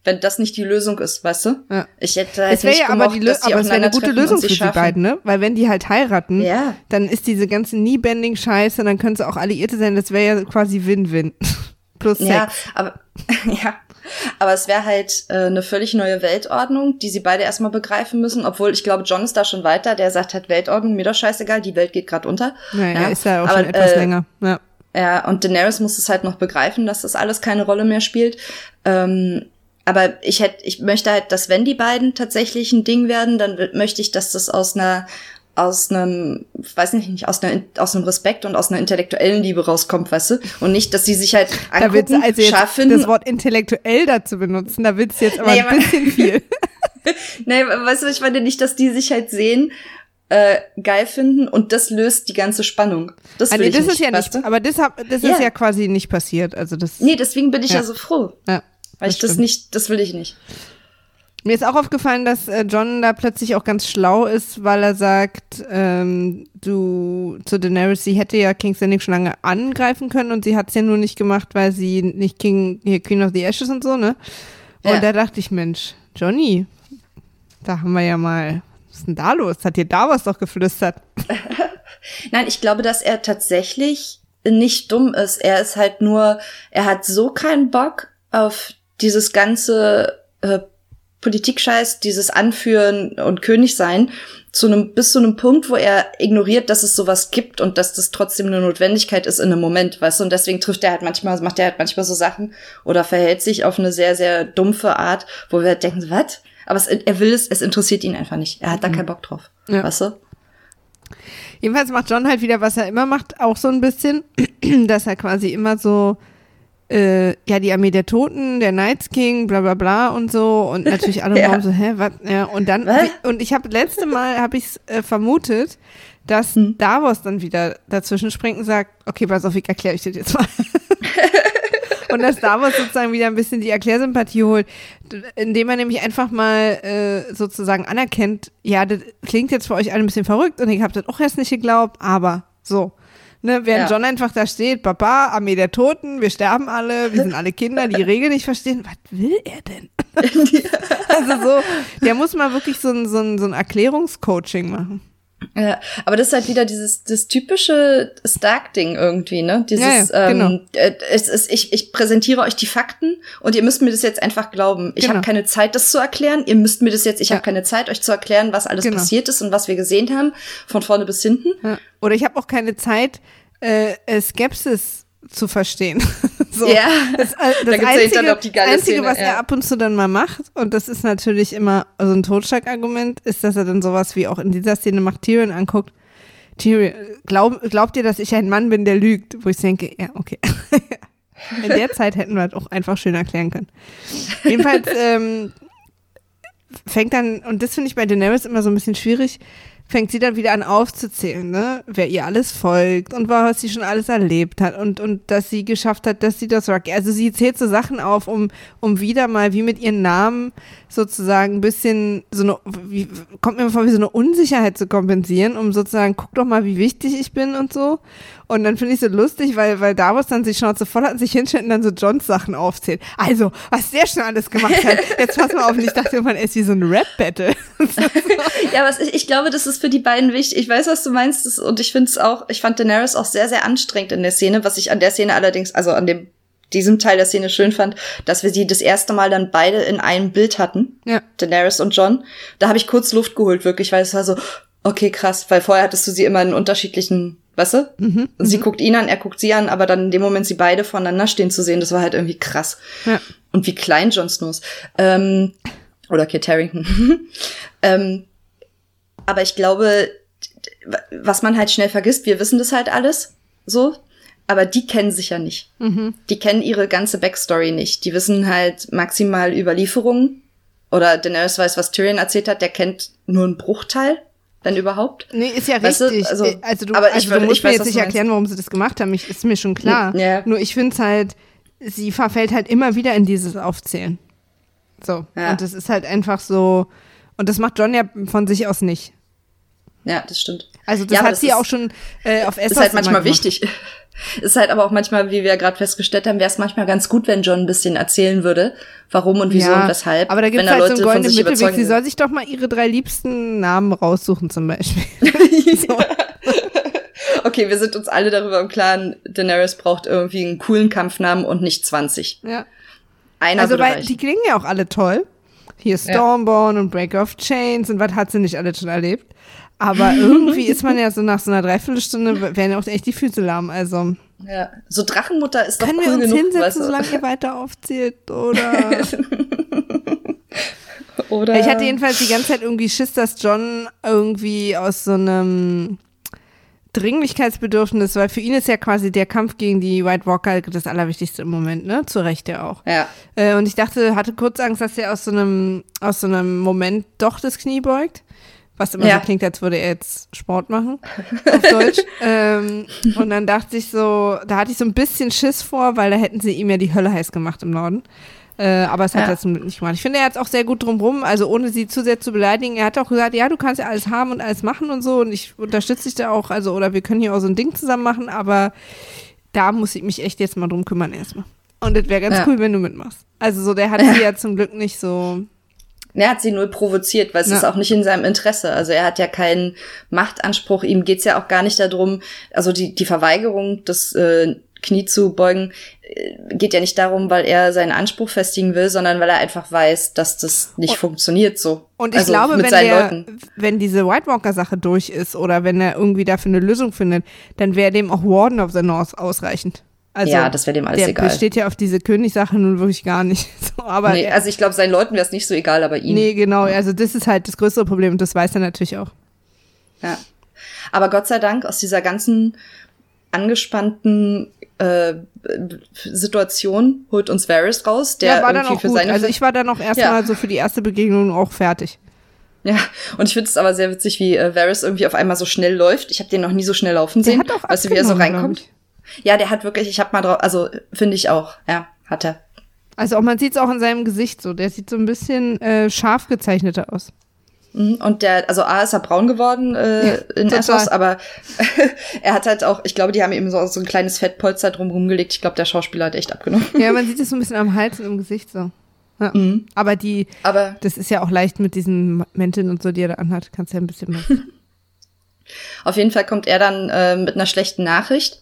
wenn das nicht die Lösung ist, weißt du? Ja. Ich hätte halt es wäre ja aber die Lö aber es wäre eine gute Lösung für die beiden, ne? Weil wenn die halt heiraten, ja. dann ist diese ganze Knee-Bending-Scheiße, dann können sie auch Alliierte sein, das wäre ja quasi Win-Win. Plus Sex. Ja, aber, ja, aber es wäre halt äh, eine völlig neue Weltordnung, die sie beide erstmal begreifen müssen. Obwohl ich glaube, John ist da schon weiter. Der sagt halt Weltordnung, mir doch scheißegal, die Welt geht gerade unter. Naja, ja, ist ja auch aber, schon etwas äh, länger. Ja. ja, und Daenerys muss es halt noch begreifen, dass das alles keine Rolle mehr spielt. Ähm, aber ich hätte, ich möchte halt, dass wenn die beiden tatsächlich ein Ding werden, dann möchte ich, dass das aus einer aus einem, weiß nicht, nicht aus, einer, aus einem Respekt und aus einer intellektuellen Liebe rauskommt, weißt du? Und nicht, dass sie sich halt angucken, da also scharf finden. Das Wort intellektuell dazu benutzen, da wird's jetzt aber naja, ein bisschen viel. nee, weißt du, ich meine nicht, dass die sich halt sehen, äh, geil finden und das löst die ganze Spannung. Das, also, das ist nicht, ja nicht, du? aber das, hab, das ja. ist ja quasi nicht passiert. Also das. Nee, deswegen bin ich ja, ja so froh. Ja, weil ich das nicht, das will ich nicht. Mir ist auch aufgefallen, dass äh, John da plötzlich auch ganz schlau ist, weil er sagt, ähm, du zu Daenerys, sie hätte ja King's Landing schon lange angreifen können und sie hat es ja nur nicht gemacht, weil sie nicht King, hier Queen of the Ashes und so, ne? Und ja. da dachte ich, Mensch, Johnny, da haben wir ja mal, was ist denn da los? Hat dir da was doch geflüstert? Nein, ich glaube, dass er tatsächlich nicht dumm ist. Er ist halt nur, er hat so keinen Bock auf dieses ganze äh, Politikscheiß, dieses Anführen und König sein, zu einem, bis zu einem Punkt, wo er ignoriert, dass es sowas gibt und dass das trotzdem eine Notwendigkeit ist in einem Moment, weißt du, und deswegen trifft er halt manchmal, macht er halt manchmal so Sachen oder verhält sich auf eine sehr, sehr dumpfe Art, wo wir halt denken, was? Aber es, er will es, es interessiert ihn einfach nicht. Er hat da mhm. keinen Bock drauf. Ja. Weißt du? Jedenfalls macht John halt wieder, was er immer macht, auch so ein bisschen, dass er quasi immer so äh, ja, die Armee der Toten, der Knights King, bla bla bla und so und natürlich alle ja. so, hä, was? Ja, und dann, was? und ich habe letzte Mal, habe ich äh, vermutet, dass hm. Davos dann wieder dazwischen springt und sagt, okay, pass auf, ich erkläre euch das jetzt mal. und dass Davos sozusagen wieder ein bisschen die Erklärsympathie holt, indem er nämlich einfach mal äh, sozusagen anerkennt, ja, das klingt jetzt für euch alle ein bisschen verrückt und ich habe das auch erst nicht geglaubt, aber so. Ne, während ja. John einfach da steht, Papa, Armee der Toten, wir sterben alle, wir sind alle Kinder, die Regel nicht verstehen. Was will er denn? also so, der muss mal wirklich so ein, so ein, so ein Erklärungscoaching machen. Ja, aber das ist halt wieder dieses das typische Stark-Ding irgendwie, ne? Dieses, ja, ja, genau. ähm, äh, es ist, ich, ich präsentiere euch die Fakten und ihr müsst mir das jetzt einfach glauben. Ich genau. habe keine Zeit, das zu erklären. Ihr müsst mir das jetzt, ich ja. habe keine Zeit, euch zu erklären, was alles genau. passiert ist und was wir gesehen haben, von vorne bis hinten. Ja. Oder ich habe auch keine Zeit, äh, Skepsis zu verstehen. So. Ja, Das, äh, das Da ja Einzige, noch die Einzige Szene, was ja. er ab und zu dann mal macht, und das ist natürlich immer so ein Totschlagargument, ist, dass er dann sowas wie auch in dieser Szene macht, Tyrion anguckt. Tyrion, glaub, glaubt ihr, dass ich ein Mann bin, der lügt? Wo ich denke, ja, okay. in der Zeit hätten wir das auch einfach schön erklären können. Jedenfalls ähm, fängt dann, und das finde ich bei Daenerys immer so ein bisschen schwierig, fängt sie dann wieder an aufzuzählen, ne? wer ihr alles folgt und was sie schon alles erlebt hat und, und dass sie geschafft hat, dass sie das Rocky, also sie zählt so Sachen auf, um, um wieder mal wie mit ihren Namen sozusagen ein bisschen so eine, wie, kommt mir vor, wie so eine Unsicherheit zu kompensieren, um sozusagen, guck doch mal, wie wichtig ich bin und so. Und dann finde ich so lustig, weil, weil Davos dann sich Schnauze voll hat und sich hinstellt und dann so Johns Sachen aufzählt. Also, was der schon alles gemacht hat. Jetzt pass mal auf, und ich dachte, man ist wie so ein Rap-Battle. Ja, aber ich, ich glaube, das ist für die beiden wichtig. Ich weiß, was du meinst, das, und ich finde es auch, ich fand Daenerys auch sehr, sehr anstrengend in der Szene, was ich an der Szene allerdings, also an dem diesem Teil der Szene schön fand, dass wir sie das erste Mal dann beide in einem Bild hatten, Ja. Daenerys und John. Da habe ich kurz Luft geholt, wirklich, weil es war so, okay, krass, weil vorher hattest du sie immer in unterschiedlichen, weißt du? Mhm, sie guckt ihn an, er guckt sie an, aber dann in dem Moment sie beide voneinander stehen zu sehen, das war halt irgendwie krass. Ja. Und wie klein Jon Snow ist. Ähm, oder Kit Harington. ähm, aber ich glaube, was man halt schnell vergisst, wir wissen das halt alles, so, aber die kennen sich ja nicht. Mhm. Die kennen ihre ganze Backstory nicht. Die wissen halt maximal Überlieferungen. Oder Daenerys weiß, was Tyrion erzählt hat, der kennt nur einen Bruchteil, wenn überhaupt. Nee, ist ja Weißt du, richtig. also- also, also du, aber ich also würde- du musst ich mir weiß, jetzt was nicht du erklären, warum sie das gemacht haben. Ich, ist mir schon klar. Ja. Nur ich finde es halt, sie verfällt halt immer wieder in dieses Aufzählen. So. Ja. Und das ist halt einfach so. Und das macht John ja von sich aus nicht. Ja, das stimmt. Also das Ja, hat das sie ist- auch schon äh, auf Essos ist halt manchmal wichtig. Ist halt aber auch manchmal, wie wir gerade festgestellt haben, wäre es manchmal ganz gut, wenn John ein bisschen erzählen würde, warum und wieso ja, und weshalb. Aber da gibt es halt so einen Leute goldenen Mittelweg. Sie soll sich doch mal ihre drei liebsten Namen raussuchen, zum Beispiel. Okay, wir sind uns alle darüber im Klaren, Daenerys braucht irgendwie einen coolen Kampfnamen und nicht 20. Ja. Einer Also, weil reichen. die klingen ja auch alle toll. Hier Ja. Stormborn und Breaker of Chains und was hat sie nicht alles schon erlebt. Aber irgendwie ist man ja so nach so einer Dreiviertelstunde, werden ja auch echt die Füße lahm. Also, ja. So Drachenmutter ist doch können cool wir uns genug, hinsetzen, weißt du? solange ihr weiter aufzählt? Oder? Oder ich hatte jedenfalls die ganze Zeit irgendwie Schiss, dass John irgendwie aus so einem Dringlichkeitsbedürfnis, weil für ihn ist ja quasi der Kampf gegen die White Walker das Allerwichtigste im Moment, ne? Zu Recht ja auch. ja. Äh, und ich dachte, hatte kurz Angst, dass er aus so einem, aus so einem Moment doch das Knie beugt. Was immer Ja. so klingt, als würde er jetzt Sport machen, auf Deutsch. ähm, und dann dachte ich so, da hatte ich so ein bisschen Schiss vor, weil da hätten sie ihm ja die Hölle heiß gemacht im Norden. Äh, aber es hat Ja. er zum Glück nicht gemacht. Ich finde, er hat es auch sehr gut drumrum, also ohne sie zu sehr zu beleidigen. Er hat auch gesagt, ja, du kannst ja alles haben und alles machen und so und ich unterstütze dich da auch, also oder wir können hier auch so ein Ding zusammen machen, aber da muss ich mich echt jetzt mal drum kümmern erstmal. Und das wäre ganz Ja. cool, wenn du mitmachst. Also so, der hat sie ja zum Glück nicht so. Er hat sie null provoziert, weil es Ja. ist auch nicht in seinem Interesse. Also er hat ja keinen Machtanspruch. Ihm geht's ja auch gar nicht darum, also die, die Verweigerung, das äh, Knie zu beugen, äh, geht ja nicht darum, weil er seinen Anspruch festigen will, sondern weil er einfach weiß, dass das nicht Und- funktioniert so. Und ich also glaube, mit wenn, der, wenn diese White Walker-Sache durch ist oder wenn er irgendwie dafür eine Lösung findet, dann wäre dem auch Warden of the North ausreichend. Also, ja, das wäre dem alles der egal. besteht ja auf diese Königssache nun wirklich gar nicht. So, aber Nee, also ich glaube, seinen Leuten wäre es nicht so egal, aber ihm. nee, genau. Also das ist halt das größere Problem und das weiß er natürlich auch. Ja. Aber Gott sei Dank, aus dieser ganzen angespannten äh, Situation holt uns Varys raus, der ja, war dann auch für gut. seine Also ich war dann auch erstmal Ja. so für die erste Begegnung auch fertig. Ja, und ich finde es aber sehr witzig, wie äh, Varys irgendwie auf einmal so schnell läuft. Ich habe den noch nie so schnell laufen Der sehen. hat auch weißt du, wie er so reinkommt? Ja, der hat wirklich, ich habe mal drauf, also finde ich auch, ja, hat er. Also auch man sieht es auch in seinem Gesicht so. Der sieht so ein bisschen äh, scharf gezeichneter aus. Mhm, Und der, also A ist er braun geworden äh, Ja, in total. Essos, aber er hat halt auch, ich glaube, die haben ihm so, so ein kleines Fettpolster drum rumgelegt. Ich glaube, der Schauspieler hat echt abgenommen. Ja, man sieht es so ein bisschen am Hals und im Gesicht so. Ja. Mhm. Aber die, Aber das ist ja auch leicht mit diesen Mänteln und so, die er da anhat. Kannst ja ein bisschen was. Auf jeden Fall kommt er dann äh, mit einer schlechten Nachricht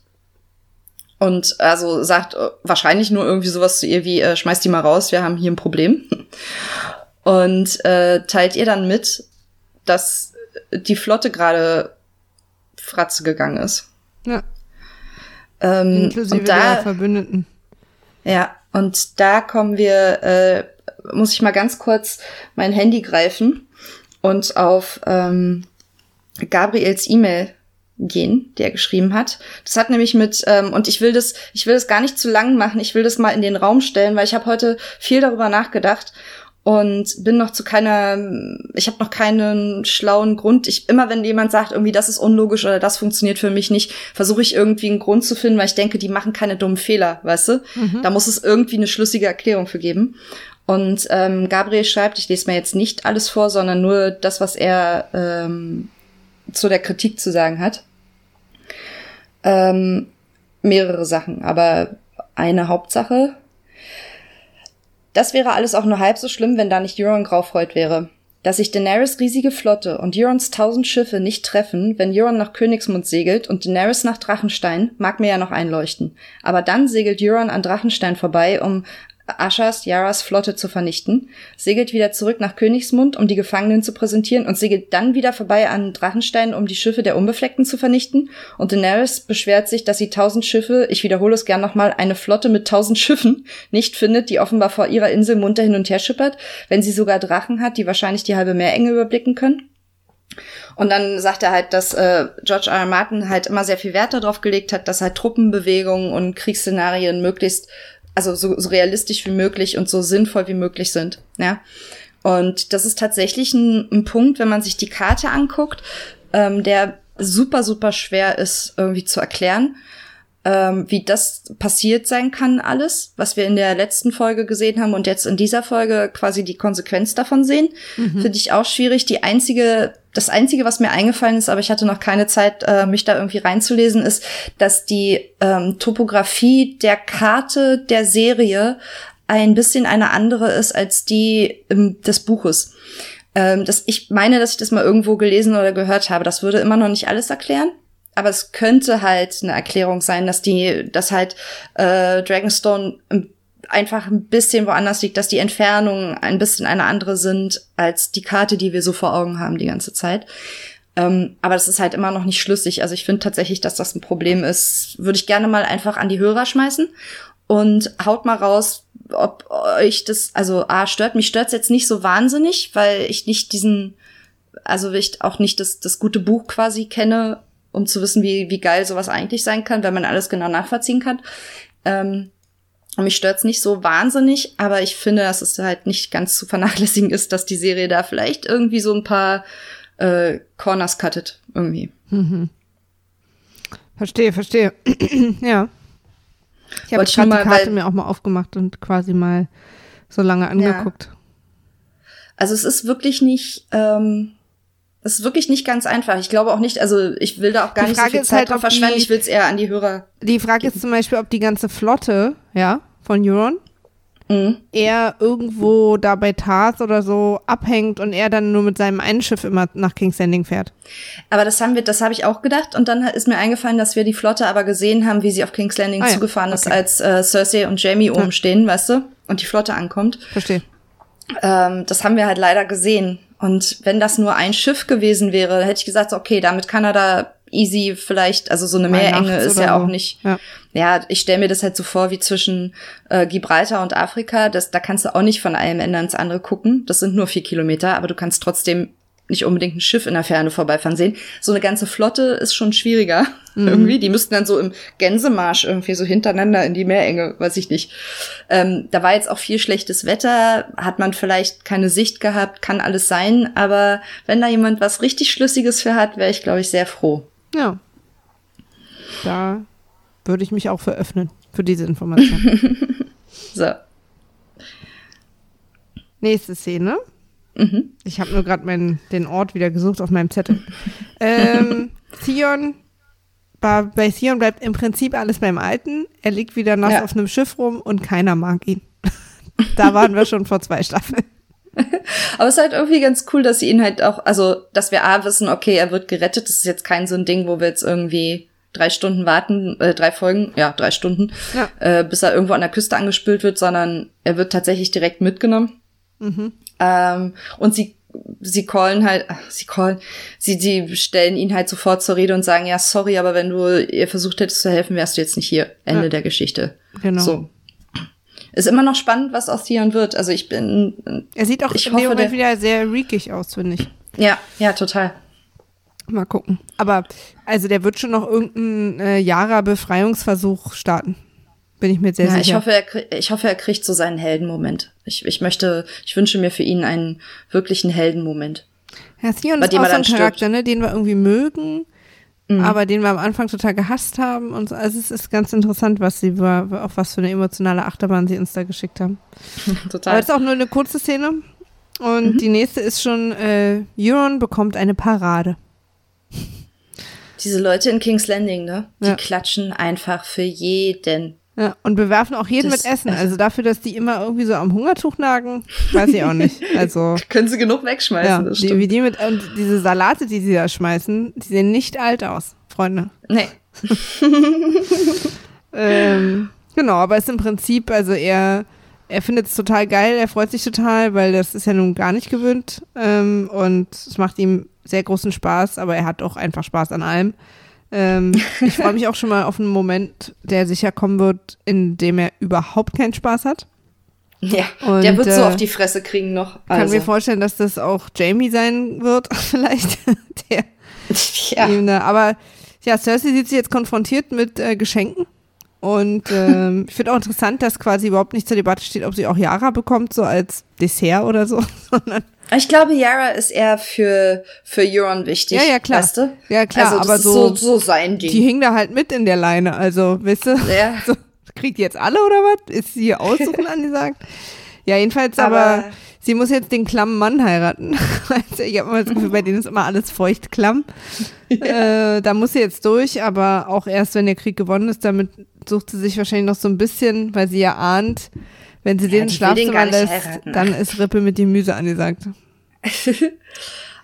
und also sagt äh, wahrscheinlich nur irgendwie sowas zu ihr wie äh, schmeiß die mal raus, wir haben hier ein Problem und äh, teilt ihr dann mit, dass die Flotte gerade fratze gegangen ist. Ja, Ähm, inklusive und da der Verbündeten. Ja, und da kommen wir, äh, muss ich mal ganz kurz mein Handy greifen und auf ähm, Gabriels E-Mail gehen, der geschrieben hat. Das hat nämlich mit ähm, und ich will das, ich will das gar nicht zu lang machen. Ich will das mal in den Raum stellen, weil ich habe heute viel darüber nachgedacht und bin noch zu keiner, ich habe noch keinen schlauen Grund. Ich immer, wenn jemand sagt, irgendwie das ist unlogisch oder das funktioniert für mich nicht, versuche ich irgendwie einen Grund zu finden, weil ich denke, die machen keine dummen Fehler, weißt du? Mhm. Da muss es irgendwie eine schlüssige Erklärung für geben. Und ähm, Gabriel schreibt, ich lese mir jetzt nicht alles vor, sondern nur das, was er ähm, zu der Kritik zu sagen hat. Ähm, mehrere Sachen, aber eine Hauptsache. Das wäre alles auch nur halb so schlimm, wenn da nicht Euron Graufreud wäre. Dass sich Daenerys riesige Flotte und Eurons tausend Schiffe nicht treffen, wenn Euron nach Königsmund segelt und Daenerys nach Drachenstein, mag mir ja noch einleuchten. Aber dann segelt Euron an Drachenstein vorbei, um Aschas, Yaras Flotte zu vernichten, segelt wieder zurück nach Königsmund, um die Gefangenen zu präsentieren und segelt dann wieder vorbei an Drachenstein, um die Schiffe der Unbefleckten zu vernichten. Und Daenerys beschwert sich, dass sie tausend Schiffe, ich wiederhole es gern nochmal, eine Flotte mit tausend Schiffen nicht findet, die offenbar vor ihrer Insel munter hin und her schippert, wenn sie sogar Drachen hat, die wahrscheinlich die halbe Meerenge überblicken können. Und dann sagt er halt, dass äh, George R. R. Martin halt immer sehr viel Wert darauf gelegt hat, dass halt Truppenbewegungen und Kriegsszenarien möglichst also so, so realistisch wie möglich und so sinnvoll wie möglich sind. Ja. Und das ist tatsächlich ein, ein Punkt, wenn man sich die Karte anguckt, ähm, der super, super schwer ist irgendwie zu erklären ähm, wie das passiert sein kann, alles, was wir in der letzten Folge gesehen haben und jetzt in dieser Folge quasi die Konsequenz davon sehen, mhm. finde ich auch schwierig. Die einzige, das einzige, was mir eingefallen ist, aber ich hatte noch keine Zeit, äh, mich da irgendwie reinzulesen, ist, dass die ähm, Topografie der Karte der Serie ein bisschen eine andere ist als die ähm, des Buches. Ähm, das, ich meine, dass ich das mal irgendwo gelesen oder gehört habe. Das würde immer noch nicht alles erklären aber es könnte halt eine Erklärung sein, dass die, dass halt äh, Dragonstone einfach ein bisschen woanders liegt, dass die Entfernungen ein bisschen eine andere sind als die Karte, die wir so vor Augen haben die ganze Zeit. Ähm, aber das ist halt immer noch nicht schlüssig. Also ich finde tatsächlich, dass das ein Problem ist. Würde ich gerne mal einfach an die Hörer schmeißen und haut mal raus, ob euch das, also A, stört mich, stört's jetzt nicht so wahnsinnig, weil ich nicht diesen, also ich auch nicht das, das gute Buch quasi kenne um zu wissen, wie, wie geil sowas eigentlich sein kann, wenn man alles genau nachvollziehen kann. Ähm, und mich stört's nicht so wahnsinnig, aber ich finde, dass es halt nicht ganz zu vernachlässigen ist, dass die Serie da vielleicht irgendwie so ein paar äh, Corners cuttet, irgendwie. Mhm. Verstehe, verstehe. ja. Ich habe gerade die Karte mir auch mal aufgemacht und quasi mal so lange angeguckt. Ja. Also es ist wirklich nicht, ähm, es ist wirklich nicht ganz einfach. Ich glaube auch nicht, also ich will da auch gar nicht so viel Zeit halt, drauf verschwenden. Die, ich will es eher an die Hörer. Die Frage geben. ist zum Beispiel, ob die ganze Flotte, ja, von Euron, mhm. er irgendwo da bei Tars oder so abhängt und er dann nur mit seinem einen Schiff immer nach King's Landing fährt. Aber das haben wir, das habe ich auch gedacht und dann ist mir eingefallen, dass wir die Flotte aber gesehen haben, wie sie auf King's Landing ah, zugefahren ja. okay. ist, als äh, Cersei und Jamie oben stehen, weißt du, und die Flotte ankommt. Verstehe. Ähm, das haben wir halt leider gesehen. Und wenn das nur ein Schiff gewesen wäre, hätte ich gesagt, okay, damit kann er da easy vielleicht, also so eine Meerenge ist ja auch nicht. Ja, ja ich stelle mir das halt so vor wie zwischen äh, Gibraltar und Afrika. Das, da kannst du auch nicht von einem Ende ins andere gucken. Das sind nur vier Kilometer, aber du kannst trotzdem nicht unbedingt ein Schiff in der Ferne vorbeifahren sehen. So eine ganze Flotte ist schon schwieriger mhm. irgendwie. Die müssten dann so im Gänsemarsch irgendwie so hintereinander in die Meerenge, weiß ich nicht. Ähm, da war jetzt auch viel schlechtes Wetter, hat man vielleicht keine Sicht gehabt, kann alles sein, aber wenn da jemand was richtig Schlüssiges für hat, wäre ich, glaube ich, sehr froh. Ja. Da würde ich mich auch veröffnen für diese Information. so. Nächste Szene. Mhm. Ich habe nur gerade den Ort wieder gesucht auf meinem Zettel. ähm, Theon, bei, bei Theon bleibt im Prinzip alles beim Alten. Er liegt wieder nass ja. auf einem Schiff rum und keiner mag ihn. da waren wir schon vor zwei Staffeln. Aber es ist halt irgendwie ganz cool, dass sie ihn halt auch, also, dass wir A wissen, okay, er wird gerettet. Das ist jetzt kein so ein Ding, wo wir jetzt irgendwie drei Stunden warten, äh, drei Folgen, ja, drei Stunden, ja. Äh, bis er irgendwo an der Küste angespült wird, sondern er wird tatsächlich direkt mitgenommen. Mhm. Ähm, und sie sie callen halt, sie callen, sie, sie stellen ihn halt sofort zur Rede und sagen, ja, sorry, aber wenn du ihr versucht hättest zu helfen, wärst du jetzt nicht hier. Ende ja. der Geschichte. Genau. So. ist immer noch spannend, was aus Theon wird. Also ich bin. Er sieht auch ich in hoffe, dem Moment der- wieder sehr reekig aus, finde ich. Ja, ja, total. Mal gucken. Aber also der wird schon noch irgendeinen äh, Yara-Befreiungsversuch starten. Bin ich mir sehr Ja, ich sicher. hoffe, er, ich hoffe, er kriegt so seinen Heldenmoment. Ich, ich möchte, ich wünsche mir für ihn einen wirklichen Heldenmoment. Ja, Theon ist auch so ein. Charakter, ne, den wir irgendwie mögen, Mhm. aber den wir am Anfang total gehasst haben. Und so. also es ist ganz interessant, was sie war, auf was für eine emotionale Achterbahn sie uns da geschickt haben. Aber Total. es ist auch nur eine kurze Szene. Und Mhm. die nächste ist schon, äh, Euron bekommt eine Parade. Diese Leute in King's Landing, ne? Die Ja. klatschen einfach für jeden. Ja, und bewerfen auch jeden Das- mit Essen. Also dafür, dass die immer irgendwie so am Hungertuch nagen, weiß ich auch nicht. Also, Können sie genug wegschmeißen, ja, das die, stimmt. wie die mit, und diese Salate, die sie da schmeißen, die sehen nicht alt aus, Freunde. nee. Ähm, genau, aber es ist im Prinzip, also er, er findet es total geil, er freut sich total, weil das ist ja nun gar nicht gewöhnt. Ähm, und es macht ihm sehr großen Spaß, aber er hat auch einfach Spaß an allem. Ähm, ich freue mich auch schon mal auf einen Moment, der sicher kommen wird, in dem er überhaupt keinen Spaß hat. Ja, Und, der wird so äh, auf die Fresse kriegen noch. Kann Also. mir vorstellen, dass das auch Jamie sein wird, vielleicht. Der ja. da, aber ja, Cersei sieht sich jetzt konfrontiert mit äh, Geschenken. Und ähm, ich finde auch interessant, dass quasi überhaupt nicht zur Debatte steht, ob sie auch Yara bekommt, so als Dessert oder so, sondern Ich glaube, Yara ist eher für, für Euron wichtig. Ja, ja, klar. Weißt du? Ja, klar, also, aber so- so, so sein Ding. die hing da halt mit in der Leine. Also, weißt du, ja. so, kriegt die jetzt alle oder was? Ist sie hier aussuchen angesagt? Ja, jedenfalls, aber, Aber- sie muss jetzt den klammen Mann heiraten. Also, ich habe immer das Gefühl, bei denen ist immer alles feucht klamm. Äh, da muss sie jetzt durch, aber auch erst, wenn der Krieg gewonnen ist, damit sucht sie sich wahrscheinlich noch so ein bisschen, weil sie ja ahnt, wenn sie Ja, den ins den Schlafzimmer nicht lässt, heiraten. dann ist Rippe mit Gemüse angesagt.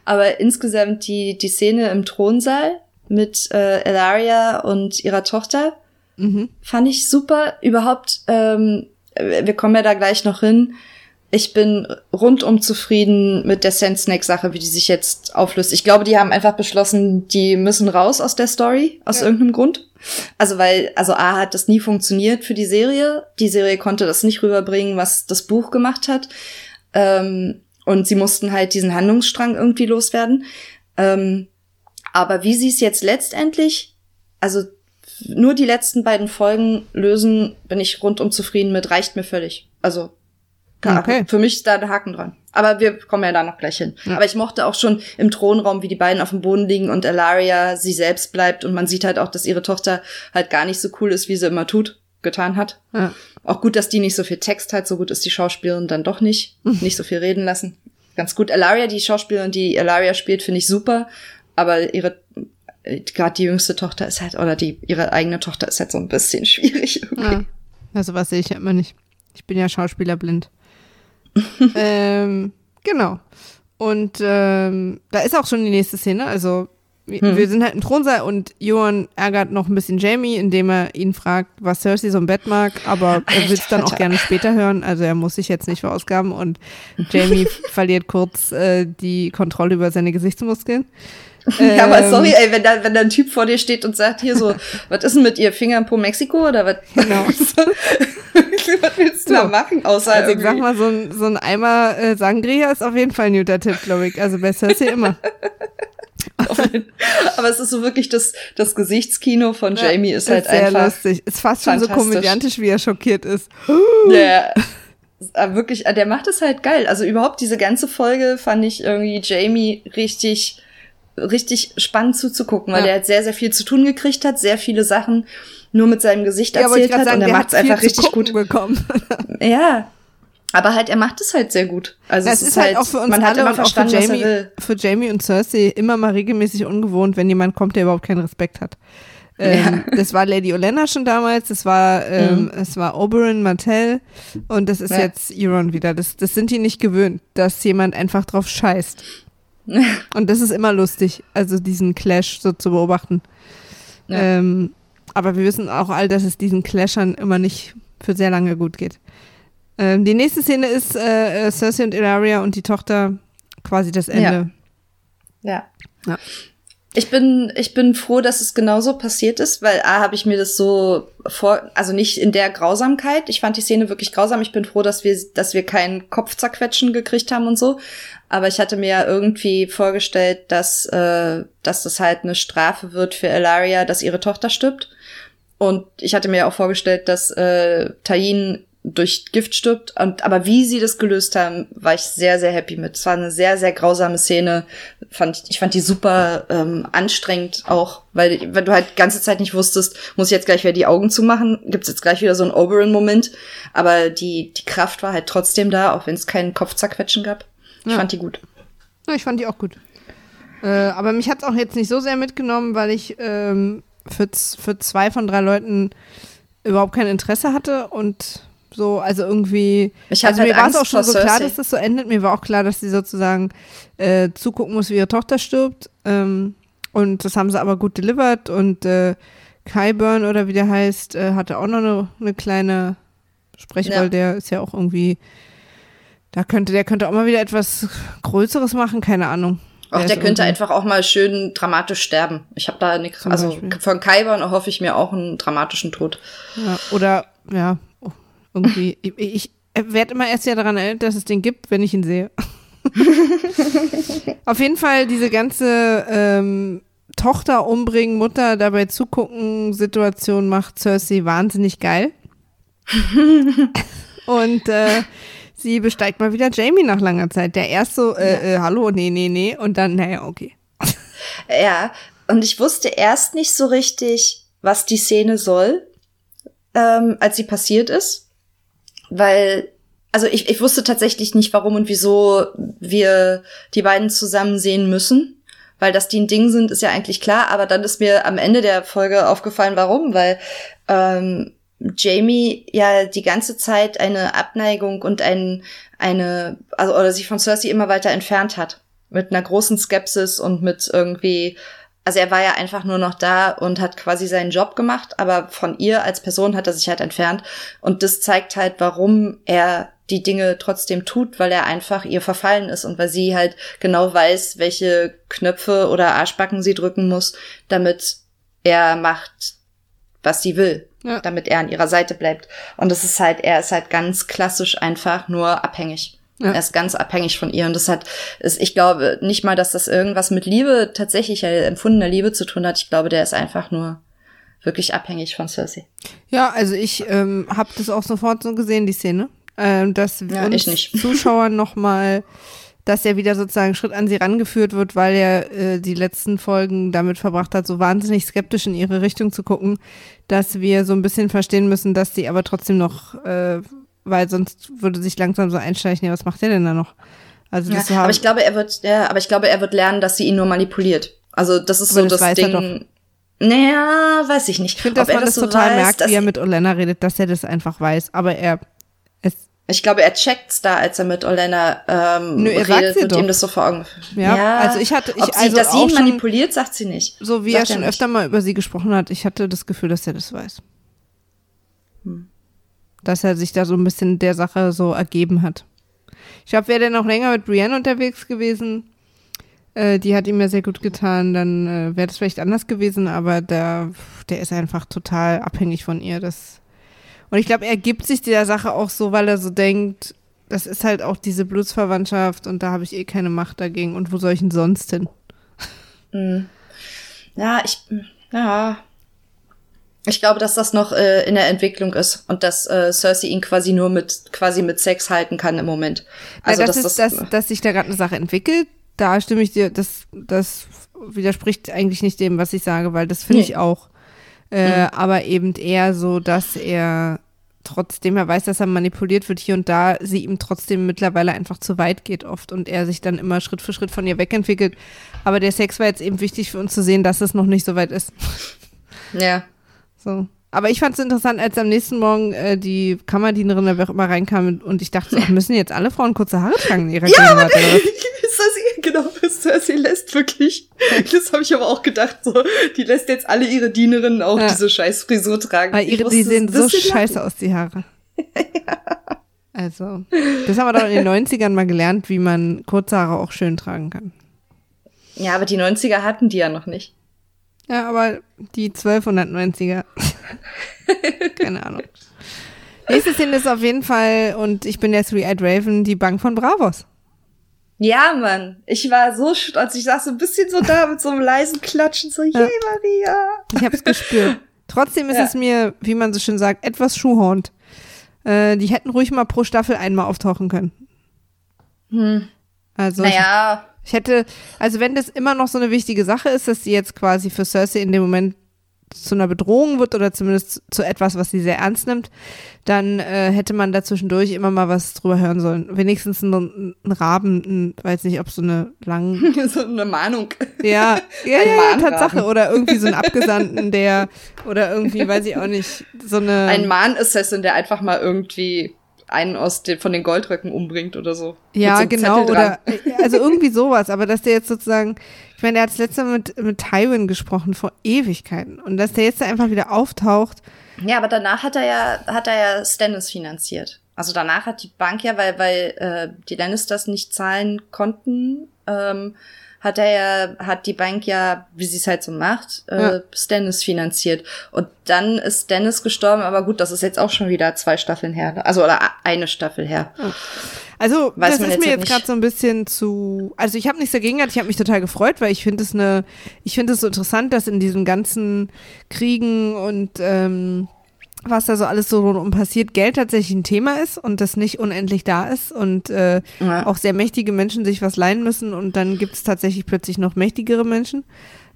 Aber insgesamt die, die Szene im Thronsaal mit äh, Elaria und ihrer Tochter Mhm. fand ich super. Überhaupt, ähm, wir kommen ja da gleich noch hin. Ich bin rundum zufrieden mit der Sand Snake Sache, wie die sich jetzt auflöst. Ich glaube, die haben einfach beschlossen, die müssen raus aus der Story, aus Ja. irgendeinem Grund. Also, weil, also A hat das nie funktioniert für die Serie. Die Serie konnte das nicht rüberbringen, was das Buch gemacht hat. Ähm, und sie mussten halt diesen Handlungsstrang irgendwie loswerden. Ähm, aber wie sie es jetzt letztendlich, also nur die letzten beiden Folgen lösen, bin ich rundum zufrieden mit, reicht mir völlig. Also Okay. für mich ist da der Haken dran. Aber wir kommen ja da noch gleich hin. Ja. Aber ich mochte auch schon im Thronraum, wie die beiden auf dem Boden liegen und Elaria sie selbst bleibt und man sieht halt auch, dass ihre Tochter halt gar nicht so cool ist, wie sie immer tut, getan hat. Ja. Auch gut, dass die nicht so viel Text hat, so gut ist die Schauspielerin dann doch nicht. Nicht so viel reden lassen. Ganz gut. Elaria, die Schauspielerin, die Elaria spielt, finde ich super. Aber ihre, gerade die jüngste Tochter ist halt, oder die, ihre eigene Tochter ist halt so ein bisschen schwierig irgendwie. Ja. Also was sehe ich ja immer nicht. Ich bin ja schauspielerblind. ähm, genau. Und ähm, da ist auch schon die nächste Szene. Also wir, Hm. wir sind halt im Thronsaal und Johann ärgert noch ein bisschen Jamie, indem er ihn fragt, was Cersei so im Bett mag, aber er will es dann auch gerne später hören. Also er muss sich jetzt nicht verausgaben und Jamie verliert kurz äh, die Kontrolle über seine Gesichtsmuskeln. Ja, aber Ähm, sorry, ey, wenn da, wenn da ein Typ vor dir steht und sagt hier so, was ist denn mit ihr Finger in Po Mexiko oder was? Genau. was willst du So. da machen, außer Also ich irgendwie- sag mal, so ein, so ein Eimer äh, Sangria ist auf jeden Fall ein guter Tipp, glaube ich. Also bei Cersei immer. aber es ist so wirklich das, das Gesichtskino von Jamie ist halt sehr einfach. lustig. Ist fast schon so komödiantisch, wie er schockiert ist. Der, äh, wirklich, äh, der macht es halt geil. Also überhaupt diese ganze Folge fand ich irgendwie Jamie richtig, richtig spannend zuzugucken, weil Ja. der halt sehr, sehr viel zu tun gekriegt hat, sehr viele Sachen nur mit seinem Gesicht Ja, erzählt hat sagen, und er macht es hat einfach richtig gut. bekommen. Ja. Aber halt, er macht es halt sehr gut. Also Das es ist halt auch für uns man hat alle immer und auch für verstanden, was er Jamie, will. für Jamie und Cersei immer mal regelmäßig ungewohnt, wenn jemand kommt, der überhaupt keinen Respekt hat. Ähm, Das war Lady Olenna schon damals, das war, ähm, es war Oberyn Martell und das ist Ja. jetzt Euron wieder. Das, das sind die nicht gewöhnt, dass jemand einfach drauf scheißt. Und das ist immer lustig, also diesen Clash so zu beobachten. Ja. Ähm, aber wir wissen auch all, dass es diesen Clashern immer nicht für sehr lange gut geht. Ähm, die nächste Szene ist äh, äh, Cersei und Ilaria und die Tochter quasi das Ende. Ja. Ja. Ich bin, ich bin froh, dass es genauso passiert ist, weil A, habe ich mir das so vor, also nicht in der Grausamkeit. Ich fand die Szene wirklich grausam. Ich bin froh, dass wir, dass wir keinen Kopfzerquetschen gekriegt haben und so. Aber ich hatte mir ja irgendwie vorgestellt, dass, äh, dass das halt eine Strafe wird für Elaria, dass ihre Tochter stirbt. Und ich hatte mir ja auch vorgestellt, dass äh, Tain durch Gift stirbt. Und, aber wie sie das gelöst haben, war ich sehr, sehr happy mit. Es war eine sehr, sehr grausame Szene. Fand, ich fand die super ähm, anstrengend auch, weil, weil du halt die ganze Zeit nicht wusstest, muss ich jetzt gleich wieder die Augen zumachen? Gibt's jetzt gleich wieder so einen Oberon-Moment? Aber die, die Kraft war halt trotzdem da, auch wenn es keinen Kopfzerquetschen gab. Ich ja. fand die gut. Ja, ich fand die auch gut. Äh, aber mich hat's auch jetzt nicht so sehr mitgenommen, weil ich ähm, für, für zwei von drei Leuten überhaupt kein Interesse hatte und so, also irgendwie. Ich also halt mir war es auch schon so klar, dass das so endet. Mir war auch klar, dass sie sozusagen äh, zugucken muss, wie ihre Tochter stirbt. Ähm, und das haben sie aber gut delivered. Und äh, Kyburn oder wie der heißt, äh, hatte auch noch eine, eine kleine Sprechrolle. Ja. Der ist ja auch irgendwie. Da könnte, der könnte auch mal wieder etwas Größeres machen, keine Ahnung. Auch der, der könnte einfach auch mal schön dramatisch sterben. Ich habe da nichts. Also Beispiel. von Kyburn hoffe ich mir auch einen dramatischen Tod. Ja, oder ja, irgendwie, ich, ich werde immer erst ja daran erinnert, dass es den gibt, wenn ich ihn sehe. Auf jeden Fall diese ganze ähm, Tochter umbringen, Mutter dabei zugucken, Situation macht Cersei wahnsinnig geil. Und äh, sie besteigt mal wieder Jamie nach langer Zeit. Der erst so, äh, äh, hallo, nee, nee, nee. Und dann, naja, okay. Ja, und ich wusste erst nicht so richtig, was die Szene soll, ähm, als sie passiert ist weil, also ich, ich wusste tatsächlich nicht, warum und wieso wir die beiden zusammen sehen müssen. Weil dass die ein Ding sind, ist ja eigentlich klar, aber dann ist mir am Ende der Folge aufgefallen, warum, weil ähm, Jamie ja die ganze Zeit eine Abneigung und ein, eine, also oder sich von Cersei immer weiter entfernt hat. Mit einer großen Skepsis und mit irgendwie also er war ja einfach nur noch da und hat quasi seinen Job gemacht, aber von ihr als Person hat er sich halt entfernt. Und das zeigt halt, warum er die Dinge trotzdem tut, weil er einfach ihr verfallen ist und weil sie halt genau weiß, welche Knöpfe oder Arschbacken sie drücken muss, damit er macht, was sie will, ja. damit er an ihrer Seite bleibt. Und das ist halt, er ist halt ganz klassisch einfach nur abhängig. Ja. Er ist ganz abhängig von ihr und das hat, ist, ich glaube nicht mal, dass das irgendwas mit Liebe, tatsächlich empfundener Liebe zu tun hat. Ich glaube, der ist einfach nur wirklich abhängig von Cersei. Ja, also ich ähm, habe das auch sofort so gesehen, die Szene, ähm, dass ja, uns Zuschauern noch mal, dass er wieder sozusagen Schritt an sie rangeführt wird, weil er äh, die letzten Folgen damit verbracht hat, so wahnsinnig skeptisch in ihre Richtung zu gucken, dass wir so ein bisschen verstehen müssen, dass sie aber trotzdem noch äh, weil sonst würde sich langsam so einschleichen, ja, was macht der denn da noch? Also das ja, aber ich glaube, er wird, ja, aber ich glaube, er wird lernen, dass sie ihn nur manipuliert. Also das ist aber so das, das Ding. Naja, weiß ich nicht. Ich finde, dass man das, das so total weiß, merkt, wie er mit Olena redet, dass er das einfach weiß. Aber er es ich glaube, er checkt's da, als er mit Olena ähm, Nö, er redet und doch. ihm das so vor Augen. Ja, ja also ich hatte, ich, Ob sie, also dass sie ihn manipuliert, sagt sie nicht. So wie sagt er schon er öfter mal über sie gesprochen hat, ich hatte das Gefühl, dass er das weiß. Hm dass er sich da so ein bisschen der Sache so ergeben hat. Ich glaube, wäre der noch länger mit Brienne unterwegs gewesen, äh, die hat ihm ja sehr gut getan, dann äh, wäre das vielleicht anders gewesen, aber der, der ist einfach total abhängig von ihr. Das und ich glaube, er gibt sich der Sache auch so, weil er so denkt, das ist halt auch diese Blutsverwandtschaft und da habe ich eh keine Macht dagegen. Und wo soll ich denn sonst hin? Hm. Ja, ich, ja, ich glaube, dass das noch äh, in der Entwicklung ist und dass äh, Cersei ihn quasi nur mit quasi mit Sex halten kann im Moment. Also ja, das dass ist, das, dass, dass sich da gerade eine Sache entwickelt. Da stimme ich dir, das, das widerspricht eigentlich nicht dem, was ich sage, weil das finde nee. ich auch. Äh, mhm. Aber eben eher so, dass er trotzdem er weiß, dass er manipuliert wird hier und da, sie ihm trotzdem mittlerweile einfach zu weit geht oft und er sich dann immer Schritt für Schritt von ihr wegentwickelt. Aber der Sex war jetzt eben wichtig für uns zu sehen, dass es noch nicht so weit ist. Ja. So. Aber ich fand es interessant, als am nächsten Morgen äh, die Kammerdienerin, wer auch immer reinkam und ich dachte, so, müssen jetzt alle Frauen kurze Haare tragen in ihrer ja, Gegenwart? Cersei, genau, Cersei lässt wirklich, das habe ich aber auch gedacht, so, die lässt jetzt alle ihre Dienerinnen auch ja. diese scheiß Frisur tragen. Weil ihre, die sehen so scheiße aus, die Haare. ja. Also, das haben wir doch in den 90ern mal gelernt, wie man kurze Haare auch schön tragen kann. Ja, aber die 90er hatten die ja noch nicht. Ja, aber die 1290er. Keine Ahnung. Nächste Szene ist auf jeden Fall, und ich bin der Three-Eyed Raven, die Bank von Bravos. Ja, Mann. Ich war so stolz. Ich saß so ein bisschen so da mit so einem leisen Klatschen, so, yeah, Maria. Ich hab's gespürt. Trotzdem ist ja. es mir, wie man so schön sagt, etwas schuhhornt. Äh, die hätten ruhig mal pro Staffel einmal auftauchen können. Hm. Also. Naja. Ich, hätte, also wenn das immer noch so eine wichtige Sache ist, dass sie jetzt quasi für Cersei in dem Moment zu einer Bedrohung wird oder zumindest zu etwas, was sie sehr ernst nimmt, dann äh, hätte man da zwischendurch immer mal was drüber hören sollen. Wenigstens ein, ein Raben, ein, weiß nicht, ob so eine lang so eine Mahnung. Ja, ja, ja, ja, Tatsache. Oder irgendwie so ein Abgesandten, der oder irgendwie, weiß ich auch nicht, so eine. Ein Mahn-Assassin, der einfach mal irgendwie einen aus den, von den Goldröcken umbringt oder so. Ja, so genau. Oder also irgendwie sowas, aber dass der jetzt sozusagen ich meine, er hat das letzte Mal mit, mit Tywin gesprochen vor Ewigkeiten. Und dass der jetzt einfach wieder auftaucht. Ja, aber danach hat er ja, hat er ja Stannis finanziert. Also danach hat die Bank ja, weil, weil äh, die Lannisters nicht zahlen konnten, ähm, hat er ja, hat die Bank ja, wie sie es halt so macht, äh, ja. Stannis finanziert. Und dann ist Stannis gestorben, aber gut, das ist jetzt auch schon wieder zwei Staffeln her. Also oder eine Staffel her. Ja. Also, Weiß das ist mir jetzt gerade so ein bisschen zu. Also, ich habe nichts dagegen gehabt, ich habe mich total gefreut, weil ich finde es eine. Ich finde es so interessant, dass in diesen ganzen Kriegen und ähm, was da so alles so rundum passiert, Geld tatsächlich ein Thema ist und das nicht unendlich da ist und äh, ja. auch sehr mächtige Menschen sich was leihen müssen und dann gibt es tatsächlich plötzlich noch mächtigere Menschen.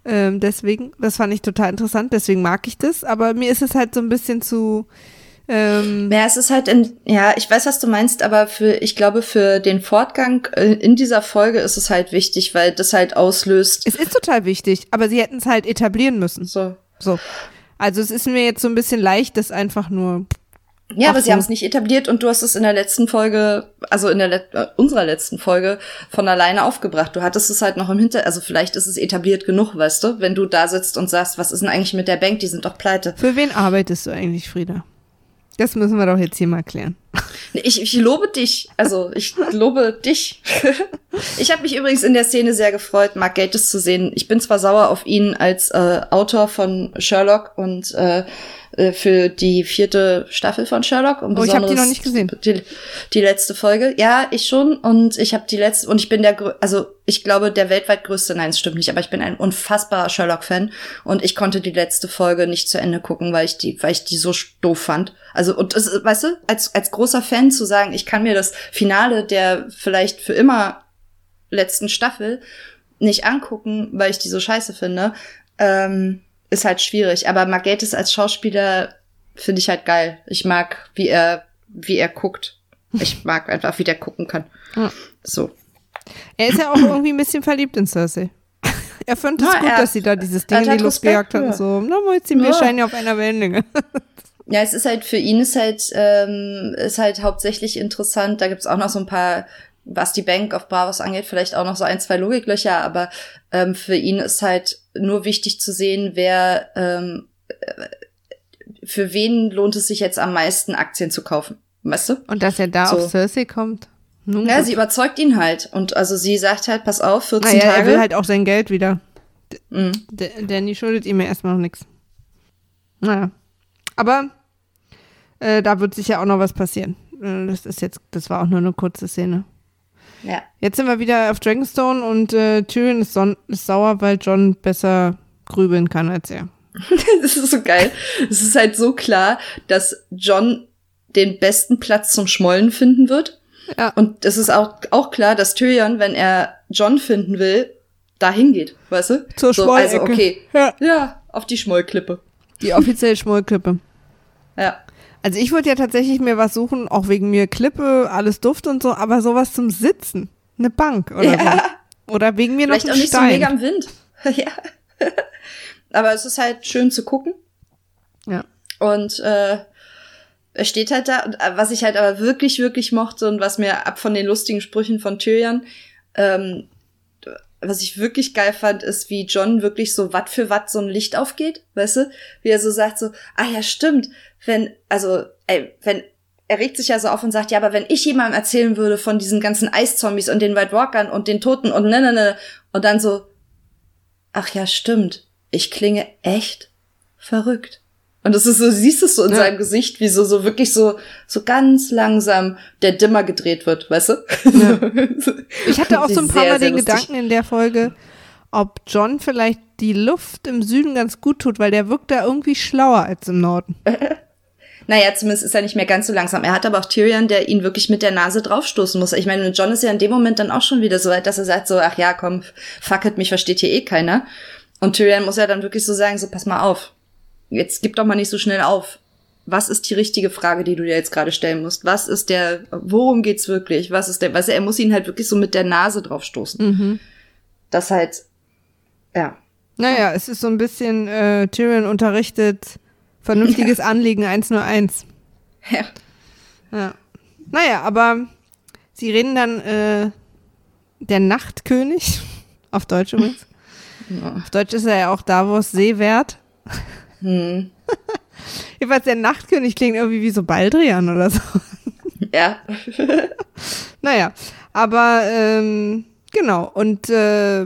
Ähm, deswegen, das fand ich total interessant, deswegen mag ich das, aber mir ist es halt so ein bisschen zu ähm, ja, es ist halt in, ja, ich weiß, was du meinst, aber für, ich glaube, für den Fortgang äh, in dieser Folge ist es halt wichtig, weil das halt auslöst. Es ist total wichtig, aber sie hätten es halt etablieren müssen. So. So. Also es ist mir jetzt so ein bisschen leicht, das einfach nur ja, aber sie haben es nicht etabliert und du hast es in der letzten Folge, also in der Let äh, unserer letzten Folge von alleine aufgebracht. Du hattest es halt noch im Hinter, also vielleicht ist es etabliert genug, weißt du, wenn du da sitzt und sagst, was ist denn eigentlich mit der Bank? Die sind doch pleite. Für wen arbeitest du eigentlich, Frieda? Das müssen wir doch jetzt hier mal klären. Ich, ich lobe dich. Also, ich lobe dich. ich habe mich übrigens in der Szene sehr gefreut, Mark Gates zu sehen. Ich bin zwar sauer auf ihn als äh, Autor von Sherlock und äh, äh, für die vierte Staffel von Sherlock. Und oh, ich habe die noch nicht gesehen. Die, die letzte Folge. Ja, ich schon. Und ich habe die letzte, und ich bin der, also ich glaube, der weltweit größte, nein, es stimmt nicht, aber ich bin ein unfassbarer Sherlock-Fan. Und ich konnte die letzte Folge nicht zu Ende gucken, weil ich die, weil ich die so doof fand. Also, und das, weißt du, als, als großer Fan zu sagen, ich kann mir das Finale der vielleicht für immer letzten Staffel nicht angucken, weil ich die so scheiße finde. Ähm, ist halt schwierig. Aber Margates als Schauspieler finde ich halt geil. Ich mag, wie er, wie er guckt. Ich mag einfach, wie der gucken kann. Ja. So. Er ist ja auch irgendwie ein bisschen verliebt in Cersei. Er fand es ja, gut, dass sie da dieses Ding in die Luft gejagt hat und so. Na, jetzt, wir ja. scheinen ja auf einer Wellenlänge. Ja, es ist halt für ihn ist halt ähm, ist halt hauptsächlich interessant. Da gibt's auch noch so ein paar was die Bank auf Bravos angeht, vielleicht auch noch so ein, zwei Logiklöcher, aber ähm, für ihn ist halt nur wichtig zu sehen, wer ähm, äh, für wen lohnt es sich jetzt am meisten Aktien zu kaufen, weißt du? Und dass er da so. auf Cersei kommt. Nun ja, gut. sie überzeugt ihn halt und also sie sagt halt, pass auf, 14 naja, Tage. Er will halt auch sein Geld wieder. Mhm. Danny schuldet ihm ja erstmal noch nichts. Naja. Aber äh, da wird sicher auch noch was passieren. Äh, das ist jetzt, das war auch nur eine kurze Szene. Ja. Jetzt sind wir wieder auf Dragonstone und äh, Tyrion ist, ist sauer, weil John besser grübeln kann als er. das ist so geil. Es ist halt so klar, dass John den besten Platz zum Schmollen finden wird. Ja. Und es ist auch, auch klar, dass Tyrion, wenn er John finden will, dahin geht, weißt du? Zur so, Also okay. Ja. ja, auf die Schmollklippe. Die offizielle Schmollklippe. Ja. Also ich würde ja tatsächlich mir was suchen, auch wegen mir Klippe, alles Duft und so, aber sowas zum Sitzen. Eine Bank oder ja. so. Oder wegen mir Vielleicht noch ein auch nicht Stein. so mega am Wind. ja. aber es ist halt schön zu gucken. Ja. Und äh, er steht halt da, äh, was ich halt aber wirklich, wirklich mochte und was mir ab von den lustigen Sprüchen von Tyrion, ähm, was ich wirklich geil fand, ist, wie John wirklich so Watt für Watt so ein Licht aufgeht, weißt du? Wie er so sagt so, ah ja, stimmt, wenn, also, ey, wenn, er regt sich ja so auf und sagt, ja, aber wenn ich jemandem erzählen würde von diesen ganzen Eiszombies und den White Walkern und den Toten und ne, ne, ne, und dann so, ach ja, stimmt, ich klinge echt verrückt. Und das ist so, siehst es so in ja. seinem Gesicht, wie so, so wirklich so, so ganz langsam der Dimmer gedreht wird, weißt du? Ja. Ich hatte auch so ein paar sehr, Mal den Gedanken in der Folge, ob John vielleicht die Luft im Süden ganz gut tut, weil der wirkt da irgendwie schlauer als im Norden. naja, zumindest ist er nicht mehr ganz so langsam. Er hat aber auch Tyrion, der ihn wirklich mit der Nase draufstoßen muss. Ich meine, John ist ja in dem Moment dann auch schon wieder so weit, dass er sagt so, ach ja, komm, fuck it, mich versteht hier eh keiner. Und Tyrion muss ja dann wirklich so sagen, so, pass mal auf. Jetzt gib doch mal nicht so schnell auf. Was ist die richtige Frage, die du dir jetzt gerade stellen musst? Was ist der, worum geht's wirklich? Was ist der, was, er muss ihn halt wirklich so mit der Nase draufstoßen. Mhm. Das halt, ja. Naja, es ist so ein bisschen, äh, Tyrion unterrichtet vernünftiges ja. Anliegen 101. Ja. Ja. Naja, aber sie reden dann, äh, der Nachtkönig, auf Deutsch übrigens. Ja. Auf Deutsch ist er ja auch Davos Seewert. Hm. Jedenfalls der Nachtkönig klingt irgendwie wie so Baldrian oder so. Ja. naja, aber ähm, genau. Und äh,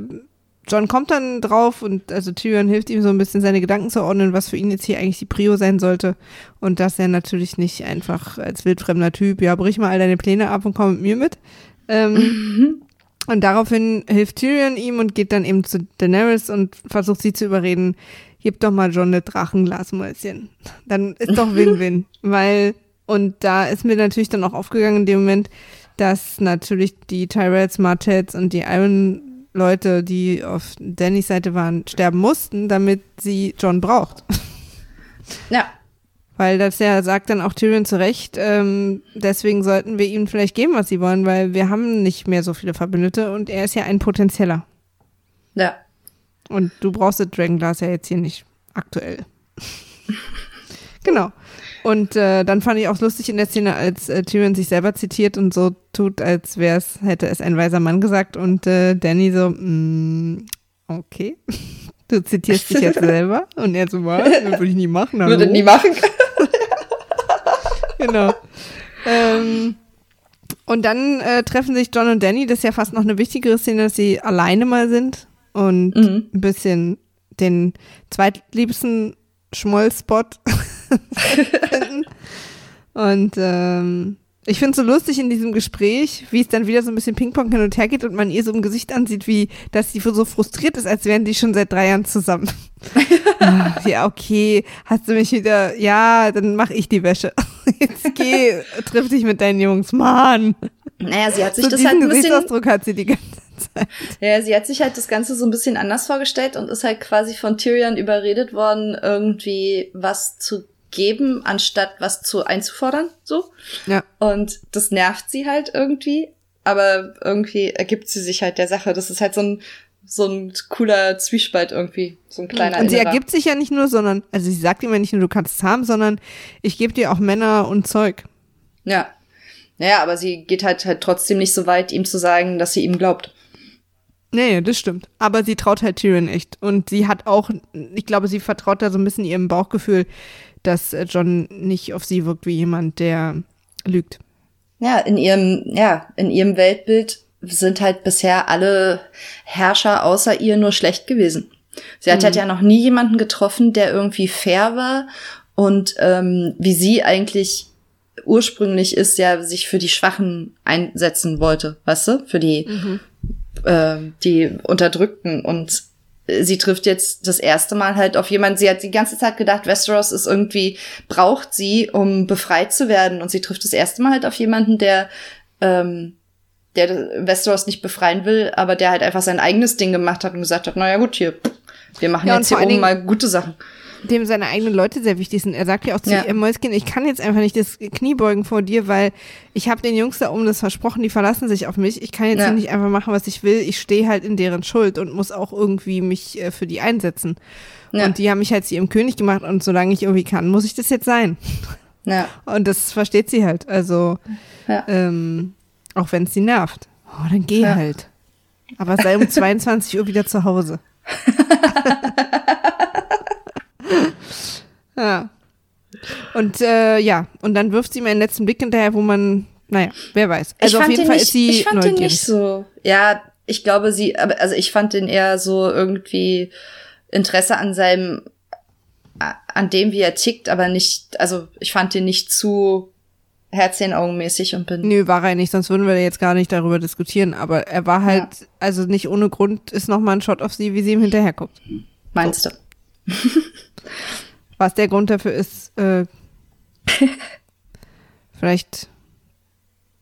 John kommt dann drauf und also Tyrion hilft ihm so ein bisschen seine Gedanken zu ordnen, was für ihn jetzt hier eigentlich die Prio sein sollte. Und dass er natürlich nicht einfach als wildfremder Typ, ja, brich mal all deine Pläne ab und komm mit mir mit. Ähm, mhm. Und daraufhin hilft Tyrion ihm und geht dann eben zu Daenerys und versucht sie zu überreden, gib doch mal John eine Drachenglasmäuschen. Dann ist doch Win-Win. Weil, und da ist mir natürlich dann auch aufgegangen in dem Moment, dass natürlich die Tyrells, Martells und die Iron Leute, die auf Dannys Seite waren, sterben mussten, damit sie John braucht. Ja. Weil das ja sagt dann auch Tyrion zu Recht, ähm, deswegen sollten wir ihnen vielleicht geben, was sie wollen, weil wir haben nicht mehr so viele Verbündete und er ist ja ein potenzieller. Ja. Und du brauchst das Dragonglass ja jetzt hier nicht aktuell. genau. Und äh, dann fand ich auch lustig in der Szene, als äh, Tyrion sich selber zitiert und so tut, als wäre es, hätte es ein weiser Mann gesagt und äh, Danny so, mm, okay. Du zitierst dich jetzt selber und er so, was? Das würde ich nie machen. Hallo? Würde nie machen. genau. Ähm, und dann äh, treffen sich John und Danny, das ist ja fast noch eine wichtigere Szene, dass sie alleine mal sind und mhm. ein bisschen den zweitliebsten Schmollspot finden. Und ähm, ich finde es so lustig in diesem Gespräch, wie es dann wieder so ein bisschen Ping-Pong hin und her geht und man ihr so im Gesicht ansieht, wie, dass sie so frustriert ist, als wären die schon seit drei Jahren zusammen. ja, okay, hast du mich wieder, ja, dann mach ich die Wäsche. Jetzt geh, triff dich mit deinen Jungs, Mann. Naja, sie hat sich so das halt ein bisschen... Gesichtsausdruck hat sie die ganze Zeit. Ja, sie hat sich halt das Ganze so ein bisschen anders vorgestellt und ist halt quasi von Tyrion überredet worden, irgendwie was zu geben, anstatt was zu einzufordern, so. Ja. Und das nervt sie halt irgendwie, aber irgendwie ergibt sie sich halt der Sache. Das ist halt so ein, so ein cooler Zwiespalt irgendwie, so ein kleiner. Und sie ergibt sich ja nicht nur, sondern, also sie sagt immer nicht nur, du kannst es haben, sondern ich gebe dir auch Männer und Zeug. Ja. Naja, aber sie geht halt, halt trotzdem nicht so weit, ihm zu sagen, dass sie ihm glaubt. Nee, das stimmt. Aber sie traut halt Tyrion echt. Und sie hat auch, ich glaube, sie vertraut da so ein bisschen ihrem Bauchgefühl, dass äh, John nicht auf sie wirkt wie jemand, der lügt. Ja, in ihrem, ja, in ihrem Weltbild sind halt bisher alle Herrscher außer ihr nur schlecht gewesen. Sie hat mhm. halt ja noch nie jemanden getroffen, der irgendwie fair war und ähm, wie sie eigentlich ursprünglich ist, ja, sich für die Schwachen einsetzen wollte, weißt du, für die, mhm. Äh, die Unterdrückten und sie trifft jetzt das erste Mal halt auf jemanden. Sie hat die ganze Zeit gedacht, Westeros ist irgendwie, braucht sie, um befreit zu werden. Und sie trifft das erste Mal halt auf jemanden, der, ähm, der Westeros nicht befreien will, aber der halt einfach sein eigenes Ding gemacht hat und gesagt hat, naja gut, hier, wir machen ja, jetzt hier oben mal gute Sachen dem seine eigenen Leute sehr wichtig sind. Er sagt ja auch zu ja. Mäuschen, ich kann jetzt einfach nicht das Knie beugen vor dir, weil ich habe den Jungs da oben das versprochen, die verlassen sich auf mich. Ich kann jetzt ja. nicht einfach machen, was ich will. Ich stehe halt in deren Schuld und muss auch irgendwie mich äh, für die einsetzen. Ja. Und die haben mich halt zu ihrem König gemacht und solange ich irgendwie kann, muss ich das jetzt sein. Ja. Und das versteht sie halt. Also, ähm, auch wenn es sie nervt. Oh, dann geh halt. Aber sei um 22 Uhr wieder zu Hause. Ja. Und äh, ja, und dann wirft sie mir einen letzten Blick hinterher, wo man, naja, wer weiß. Also auf jeden Fall nicht, ist sie Ich fand neugierig. den nicht so. Ja, ich glaube, sie, also ich fand den eher so irgendwie Interesse an seinem, an dem, wie er tickt, aber nicht, also ich fand den nicht zu Herzchen-Augenmäßig und bin. Nö, war er nicht, sonst würden wir jetzt gar nicht darüber diskutieren. Aber er war halt, ja. also nicht ohne Grund ist nochmal ein Shot auf sie, wie sie ihm hinterher guckt. Meinst so. du? Was der Grund dafür ist, äh, vielleicht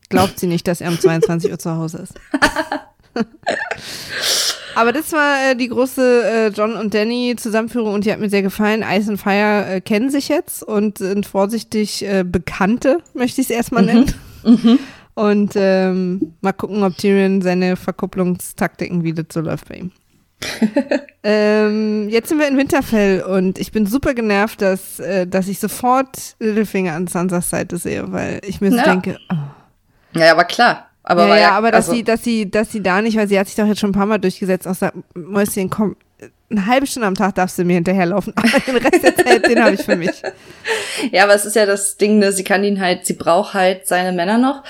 glaubt sie nicht, dass er um 22 Uhr zu Hause ist. Aber das war äh, die große äh, John und Danny Zusammenführung und die hat mir sehr gefallen. Ice and Fire äh, kennen sich jetzt und sind vorsichtig äh, Bekannte, möchte ich es erstmal mhm. nennen. Mhm. Und ähm, mal gucken, ob Tyrion seine Verkupplungstaktiken wieder so läuft bei ihm. ähm, jetzt sind wir in Winterfell und ich bin super genervt, dass, äh, dass ich sofort Littlefinger an Sansas Seite sehe, weil ich mir so ja. denke, oh. Ja, aber klar. Aber ja, ja, aber dass also sie, dass sie, dass sie da nicht, weil sie hat sich doch jetzt schon ein paar Mal durchgesetzt, aus der Mäuschen, komm, eine halbe Stunde am Tag darfst du mir hinterherlaufen, aber den Rest der Zeit, den habe ich für mich. Ja, aber es ist ja das Ding, ne, sie kann ihn halt, sie braucht halt seine Männer noch.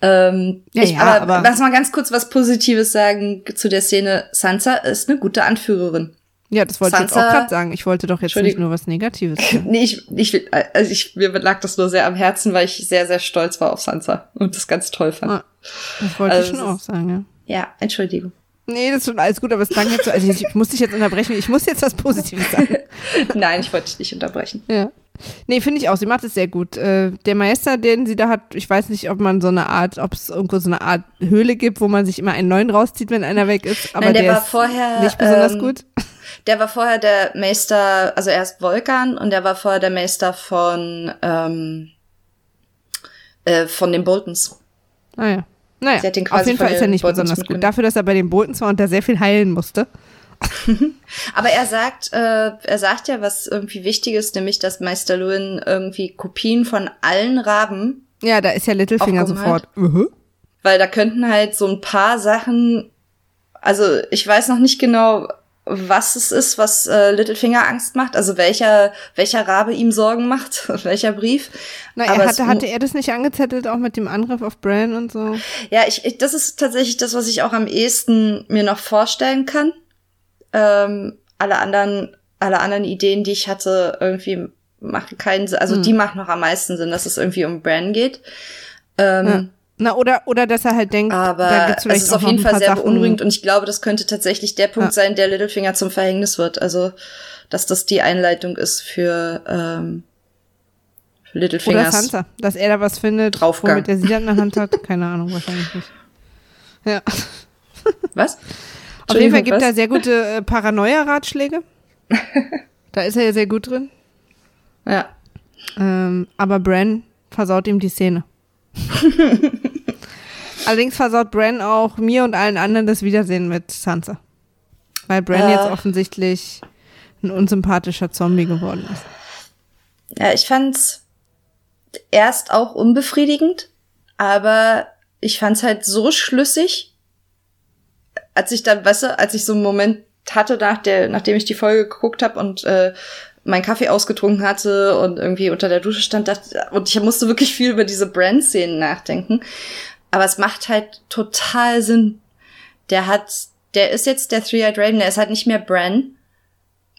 Ähm, ja, ich, ja, aber, aber lass mal ganz kurz was Positives sagen zu der Szene. Sansa ist eine gute Anführerin. Ja, das wollte Sansa, ich jetzt auch gerade sagen. Ich wollte doch jetzt nicht nur was Negatives sagen. nee, ich, ich, also ich, mir lag das nur sehr am Herzen, weil ich sehr, sehr stolz war auf Sansa und das ganz toll fand. Ah, das wollte also, ich schon auch sagen, ja. Ja, Entschuldigung. Nee, das ist schon alles gut, aber es klang jetzt so, also ich, muss dich jetzt unterbrechen, ich muss jetzt was Positives sagen. Nein, ich wollte dich nicht unterbrechen. Ja. Nee, finde ich auch. Sie macht es sehr gut. Äh, der Meister, den sie da hat, ich weiß nicht, ob man so eine Art, ob es irgendwo so eine Art Höhle gibt, wo man sich immer einen neuen rauszieht, wenn einer weg ist. Aber Nein, der, der war vorher nicht besonders ähm, gut. Der war vorher der Meister, also erst Volkan und der war vorher der Meister von, ähm, äh, von den Boltons. Ah ja. Naja, auf jeden Fall ist er nicht besonders gut. Dafür, dass er bei den Boltons war und da sehr viel heilen musste. Aber er sagt, äh, er sagt ja was irgendwie Wichtiges, nämlich, dass Meister Lewin irgendwie Kopien von allen Raben. Ja, da ist ja Littlefinger sofort. Uh -huh. Weil da könnten halt so ein paar Sachen, also ich weiß noch nicht genau, was es ist, was äh, Littlefinger Angst macht, also welcher welcher Rabe ihm Sorgen macht, welcher Brief. Na, er hatte, hatte er das nicht angezettelt, auch mit dem Angriff auf Bran und so? Ja, ich, ich das ist tatsächlich das, was ich auch am ehesten mir noch vorstellen kann. Ähm, alle anderen alle anderen Ideen, die ich hatte, irgendwie machen keinen Sinn. Also hm. die machen noch am meisten Sinn, dass es irgendwie um Bran geht. Ähm, ja. Na, oder, oder dass er halt denkt, aber da gibt's vielleicht es ist auf jeden Fall sehr Sachen. beunruhigend und ich glaube, das könnte tatsächlich der Punkt ja. sein, der Littlefinger zum Verhängnis wird. Also, dass das die Einleitung ist für, ähm, für Littlefingers. Oder Sansa, dass er da was findet, Draufgang. womit er sie dann in der Hand hat. Keine Ahnung, wahrscheinlich nicht. Ja. Was? Auf jeden Fall gibt was? er sehr gute äh, Paranoia-Ratschläge. da ist er ja sehr gut drin. Ja. Ähm, aber Bran versaut ihm die Szene. Allerdings versaut Bran auch mir und allen anderen das Wiedersehen mit Sansa. Weil Bran äh, jetzt offensichtlich ein unsympathischer Zombie geworden ist. Ja, ich fand's erst auch unbefriedigend, aber ich fand's halt so schlüssig, als ich dann, weißt du, als ich so einen Moment hatte, nach der, nachdem ich die Folge geguckt habe und äh, meinen Kaffee ausgetrunken hatte und irgendwie unter der Dusche stand, dachte, und ich musste wirklich viel über diese Brand-Szenen nachdenken. Aber es macht halt total Sinn. Der hat, der ist jetzt der Three-Eyed Raven, der ist halt nicht mehr Bran.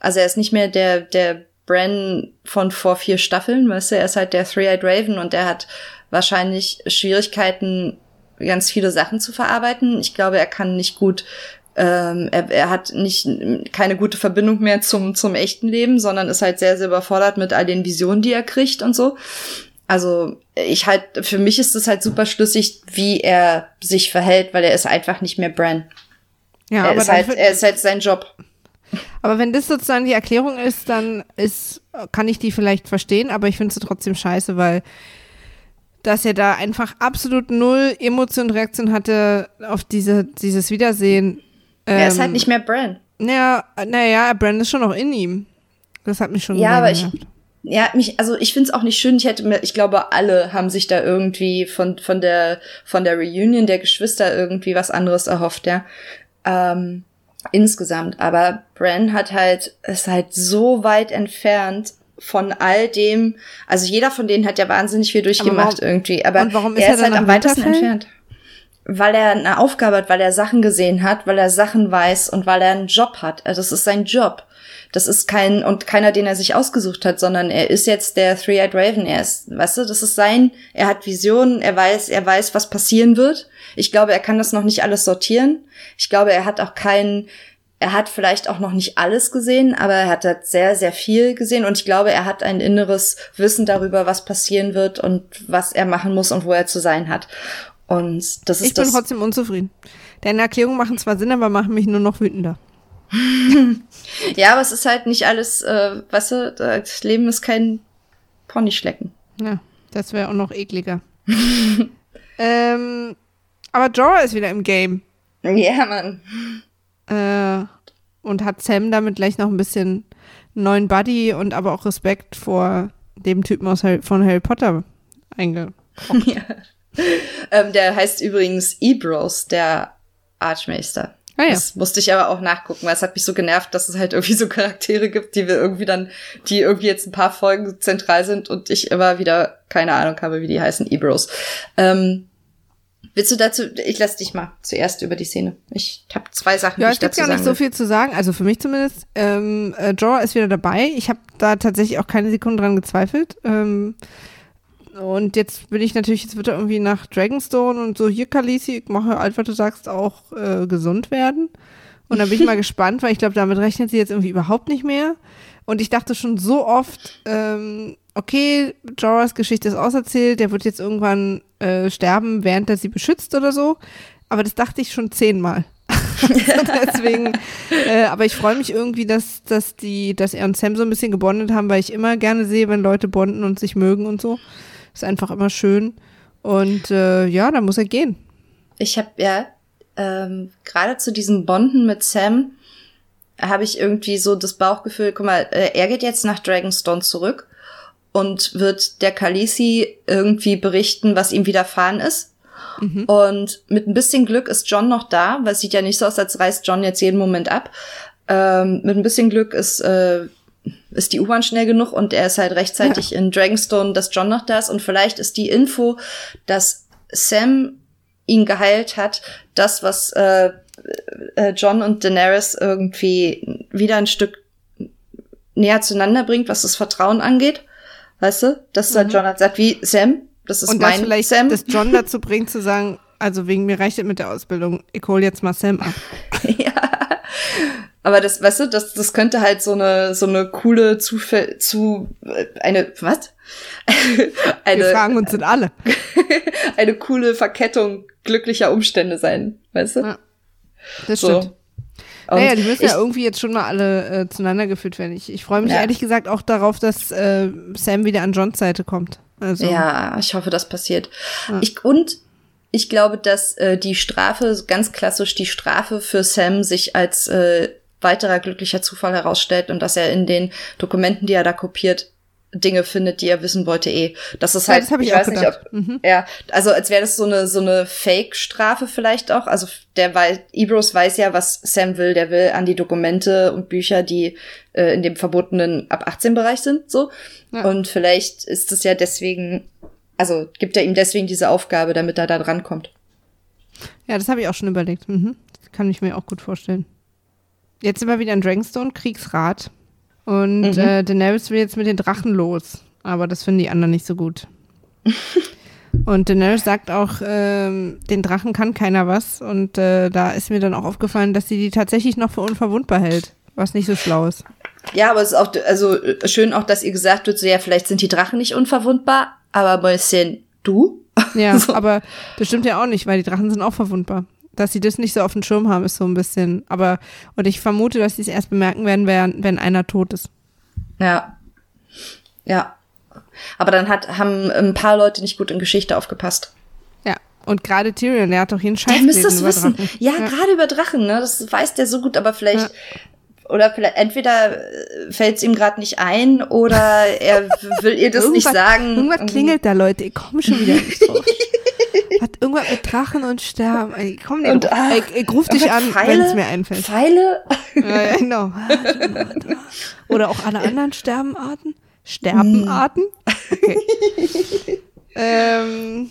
Also er ist nicht mehr der, der Bran von vor vier Staffeln, weißt du, er ist halt der Three-Eyed Raven und der hat wahrscheinlich Schwierigkeiten, ganz viele Sachen zu verarbeiten. Ich glaube, er kann nicht gut ähm, er, er hat nicht keine gute Verbindung mehr zum zum echten Leben, sondern ist halt sehr sehr überfordert mit all den Visionen, die er kriegt und so. Also ich halt für mich ist es halt super schlüssig, wie er sich verhält, weil er ist einfach nicht mehr Bran. Ja, er aber ist halt, er ist halt sein Job. Aber wenn das sozusagen die Erklärung ist, dann ist kann ich die vielleicht verstehen, aber ich finde sie trotzdem scheiße, weil dass er da einfach absolut null Emotion und Reaktion hatte auf diese, dieses Wiedersehen, ähm, er ist halt ähm, nicht mehr Bran. Naja, naja, Bran ist schon noch in ihm. Das hat mich schon Ja, aber ich, ja, mich, also ich finde es auch nicht schön. Ich hätte mir, ich glaube, alle haben sich da irgendwie von, von der, von der Reunion der Geschwister irgendwie was anderes erhofft, ja. Ähm, insgesamt. Aber Bran hat halt, ist halt so weit entfernt von all dem, also jeder von denen hat ja wahnsinnig viel durchgemacht warum, irgendwie, aber und warum ist er, er ist halt am weitesten entfernt. weil er eine Aufgabe hat, weil er Sachen gesehen hat, weil er Sachen weiß und weil er einen Job hat. Also das ist sein Job. Das ist kein, und keiner, den er sich ausgesucht hat, sondern er ist jetzt der Three-Eyed Raven. Er ist, weißt du, das ist sein, er hat Visionen, er weiß, er weiß, was passieren wird. Ich glaube, er kann das noch nicht alles sortieren. Ich glaube, er hat auch keinen, er hat vielleicht auch noch nicht alles gesehen, aber er hat halt sehr, sehr viel gesehen und ich glaube, er hat ein inneres Wissen darüber, was passieren wird und was er machen muss und wo er zu sein hat. Und das ist ich bin das. trotzdem unzufrieden. Deine Erklärungen machen zwar Sinn, aber machen mich nur noch wütender. ja, aber es ist halt nicht alles, äh, weißt du, das Leben ist kein Ponyschlecken. Ja, das wäre auch noch ekliger. ähm, aber Jorah ist wieder im Game. Ja, yeah, Mann. Äh, und hat Sam damit gleich noch ein bisschen neuen Buddy und aber auch Respekt vor dem Typen aus Harry, von Harry Potter eingebracht. Ja. ähm, der heißt übrigens Ebros, der Archmeister. Ah, ja. Das musste ich aber auch nachgucken, weil es hat mich so genervt, dass es halt irgendwie so Charaktere gibt, die wir irgendwie dann, die irgendwie jetzt ein paar Folgen zentral sind und ich immer wieder keine Ahnung habe, wie die heißen, Ebros. Ähm, willst du dazu, ich lass dich mal zuerst über die Szene. Ich habe zwei Sachen, ja, die ich dazu Ja, es gibt gar nicht so viel zu sagen, also für mich zumindest. Ähm, äh, Jorah ist wieder dabei. Ich habe da tatsächlich auch keine Sekunde dran gezweifelt. Ähm, und jetzt bin ich natürlich, jetzt wird er irgendwie nach Dragonstone und so, hier Kalisi, ich mache alt, was du sagst, auch äh, gesund werden. Und dann bin ich mal gespannt, weil ich glaube, damit rechnet sie jetzt irgendwie überhaupt nicht mehr. Und ich dachte schon so oft, ähm, okay, Jorahs Geschichte ist auserzählt, der wird jetzt irgendwann äh, sterben, während er sie beschützt oder so. Aber das dachte ich schon zehnmal. deswegen, äh, aber ich freue mich irgendwie, dass, dass die, dass er und Sam so ein bisschen gebondet haben, weil ich immer gerne sehe, wenn Leute bonden und sich mögen und so. Ist einfach immer schön. Und äh, ja, da muss er gehen. Ich habe ja ähm, gerade zu diesem Bonden mit Sam habe ich irgendwie so das Bauchgefühl, guck mal, äh, er geht jetzt nach Dragonstone zurück und wird der Khaleesi irgendwie berichten, was ihm widerfahren ist. Mhm. Und mit ein bisschen Glück ist John noch da, weil es sieht ja nicht so aus, als reißt John jetzt jeden Moment ab. Ähm, mit ein bisschen Glück ist äh, ist die U-Bahn schnell genug und er ist halt rechtzeitig ja. in Dragonstone, dass John noch da ist und vielleicht ist die Info, dass Sam ihn geheilt hat, das, was äh, äh, John und Daenerys irgendwie wieder ein Stück näher zueinander bringt, was das Vertrauen angeht. Weißt du? Dass mhm. John hat sagt, wie Sam, das ist und mein das vielleicht Sam. das John dazu bringt zu sagen, also wegen mir reicht es mit der Ausbildung, ich hol jetzt mal Sam ab. ja. Aber das, weißt du, das, das könnte halt so eine, so eine coole Zufall, zu, äh, eine, was? eine, Wir fragen uns sind alle. eine coole Verkettung glücklicher Umstände sein, weißt du? Ja, das so. stimmt. Und naja, die müssen ich, ja irgendwie jetzt schon mal alle äh, zueinander geführt werden. Ich, ich freue mich ja. ehrlich gesagt auch darauf, dass äh, Sam wieder an Johns Seite kommt. Also. Ja, ich hoffe, das passiert. Ja. Ich, und ich glaube, dass äh, die Strafe, ganz klassisch die Strafe für Sam sich als äh, weiterer glücklicher Zufall herausstellt und dass er in den Dokumenten, die er da kopiert, Dinge findet, die er wissen wollte eh. Das ist halt, ja, das ich, ich weiß gedacht. nicht, ob, mhm. ja, also als wäre das so eine so eine Fake-Strafe vielleicht auch. Also der weiß, Ibros weiß ja, was Sam will. Der will an die Dokumente und Bücher, die äh, in dem verbotenen ab 18 Bereich sind, so. Ja. Und vielleicht ist es ja deswegen, also gibt er ihm deswegen diese Aufgabe, damit er da dran kommt. Ja, das habe ich auch schon überlegt. Mhm. Kann ich mir auch gut vorstellen. Jetzt sind wir wieder in Dragonstone, Kriegsrat. Und mhm. äh, Daenerys will jetzt mit den Drachen los. Aber das finden die anderen nicht so gut. und Daenerys sagt auch, ähm, den Drachen kann keiner was. Und äh, da ist mir dann auch aufgefallen, dass sie die tatsächlich noch für unverwundbar hält. Was nicht so schlau ist. Ja, aber es ist auch also schön auch, dass ihr gesagt wird, so ja, vielleicht sind die Drachen nicht unverwundbar, aber Mäuschen, du? Ja, so. aber das stimmt ja auch nicht, weil die Drachen sind auch verwundbar dass sie das nicht so auf dem Schirm haben, ist so ein bisschen. Aber, und ich vermute, dass sie es erst bemerken werden, wenn, wenn einer tot ist. Ja. Ja. Aber dann hat, haben ein paar Leute nicht gut in Geschichte aufgepasst. Ja. Und gerade Tyrion, der hat doch hier einen Scheiß. Der müsste das wissen. Ja, ja. gerade über Drachen, ne? Das weiß der so gut, aber vielleicht. Ja. Oder vielleicht entweder fällt es ihm gerade nicht ein oder er will ihr das nicht sagen. Irgendwas klingelt da, Leute. Ich komme schon wieder nicht drauf. Hat irgendwas mit Drachen und Sterben. Ey, komm, nee, und, ach, ich, ich ruf dich an, wenn es mir einfällt. Pfeile? Ja, genau. Oder auch alle anderen Sterbenarten? Sterbenarten? Okay. ähm,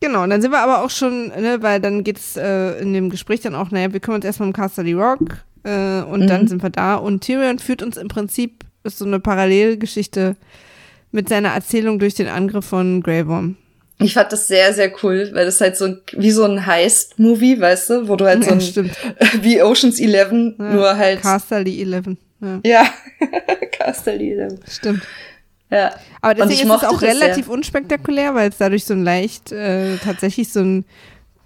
Genau, und dann sind wir aber auch schon, ne, weil dann geht es äh, in dem Gespräch dann auch, naja, wir kümmern uns erstmal um Casterly Rock äh, und mhm. dann sind wir da und Tyrion führt uns im Prinzip, ist so eine Parallelgeschichte mit seiner Erzählung durch den Angriff von Grey Worm. Ich fand das sehr, sehr cool, weil das halt so wie so ein Heist-Movie, weißt du, wo du halt so ein, stimmt. wie Oceans 11, ja, nur halt. Casterly 11. Ja, ja. Casterly 11. Stimmt. Ja. Aber deswegen ist es auch relativ sehr. unspektakulär, weil es dadurch so ein leicht, äh, tatsächlich so ein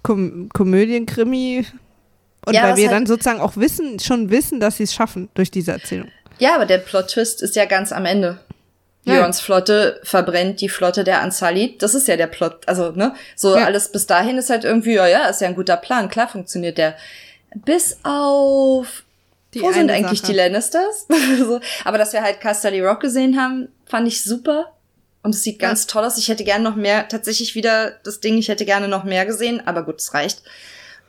Kom Komödienkrimi und ja, weil wir halt dann sozusagen auch wissen, schon wissen, dass sie es schaffen durch diese Erzählung. Ja, aber der Plot-Twist ist ja ganz am Ende. Jörns ja. Flotte verbrennt die Flotte der Ansalit. Das ist ja der Plot. Also, ne? So ja. alles bis dahin ist halt irgendwie, ja, ja, ist ja ein guter Plan. Klar funktioniert der. Bis auf. Die wo sind eigentlich Sache. die Lannisters? so. Aber dass wir halt Casterly Rock gesehen haben, fand ich super. Und es sieht ganz ja. toll aus. Ich hätte gerne noch mehr, tatsächlich wieder das Ding, ich hätte gerne noch mehr gesehen, aber gut, es reicht.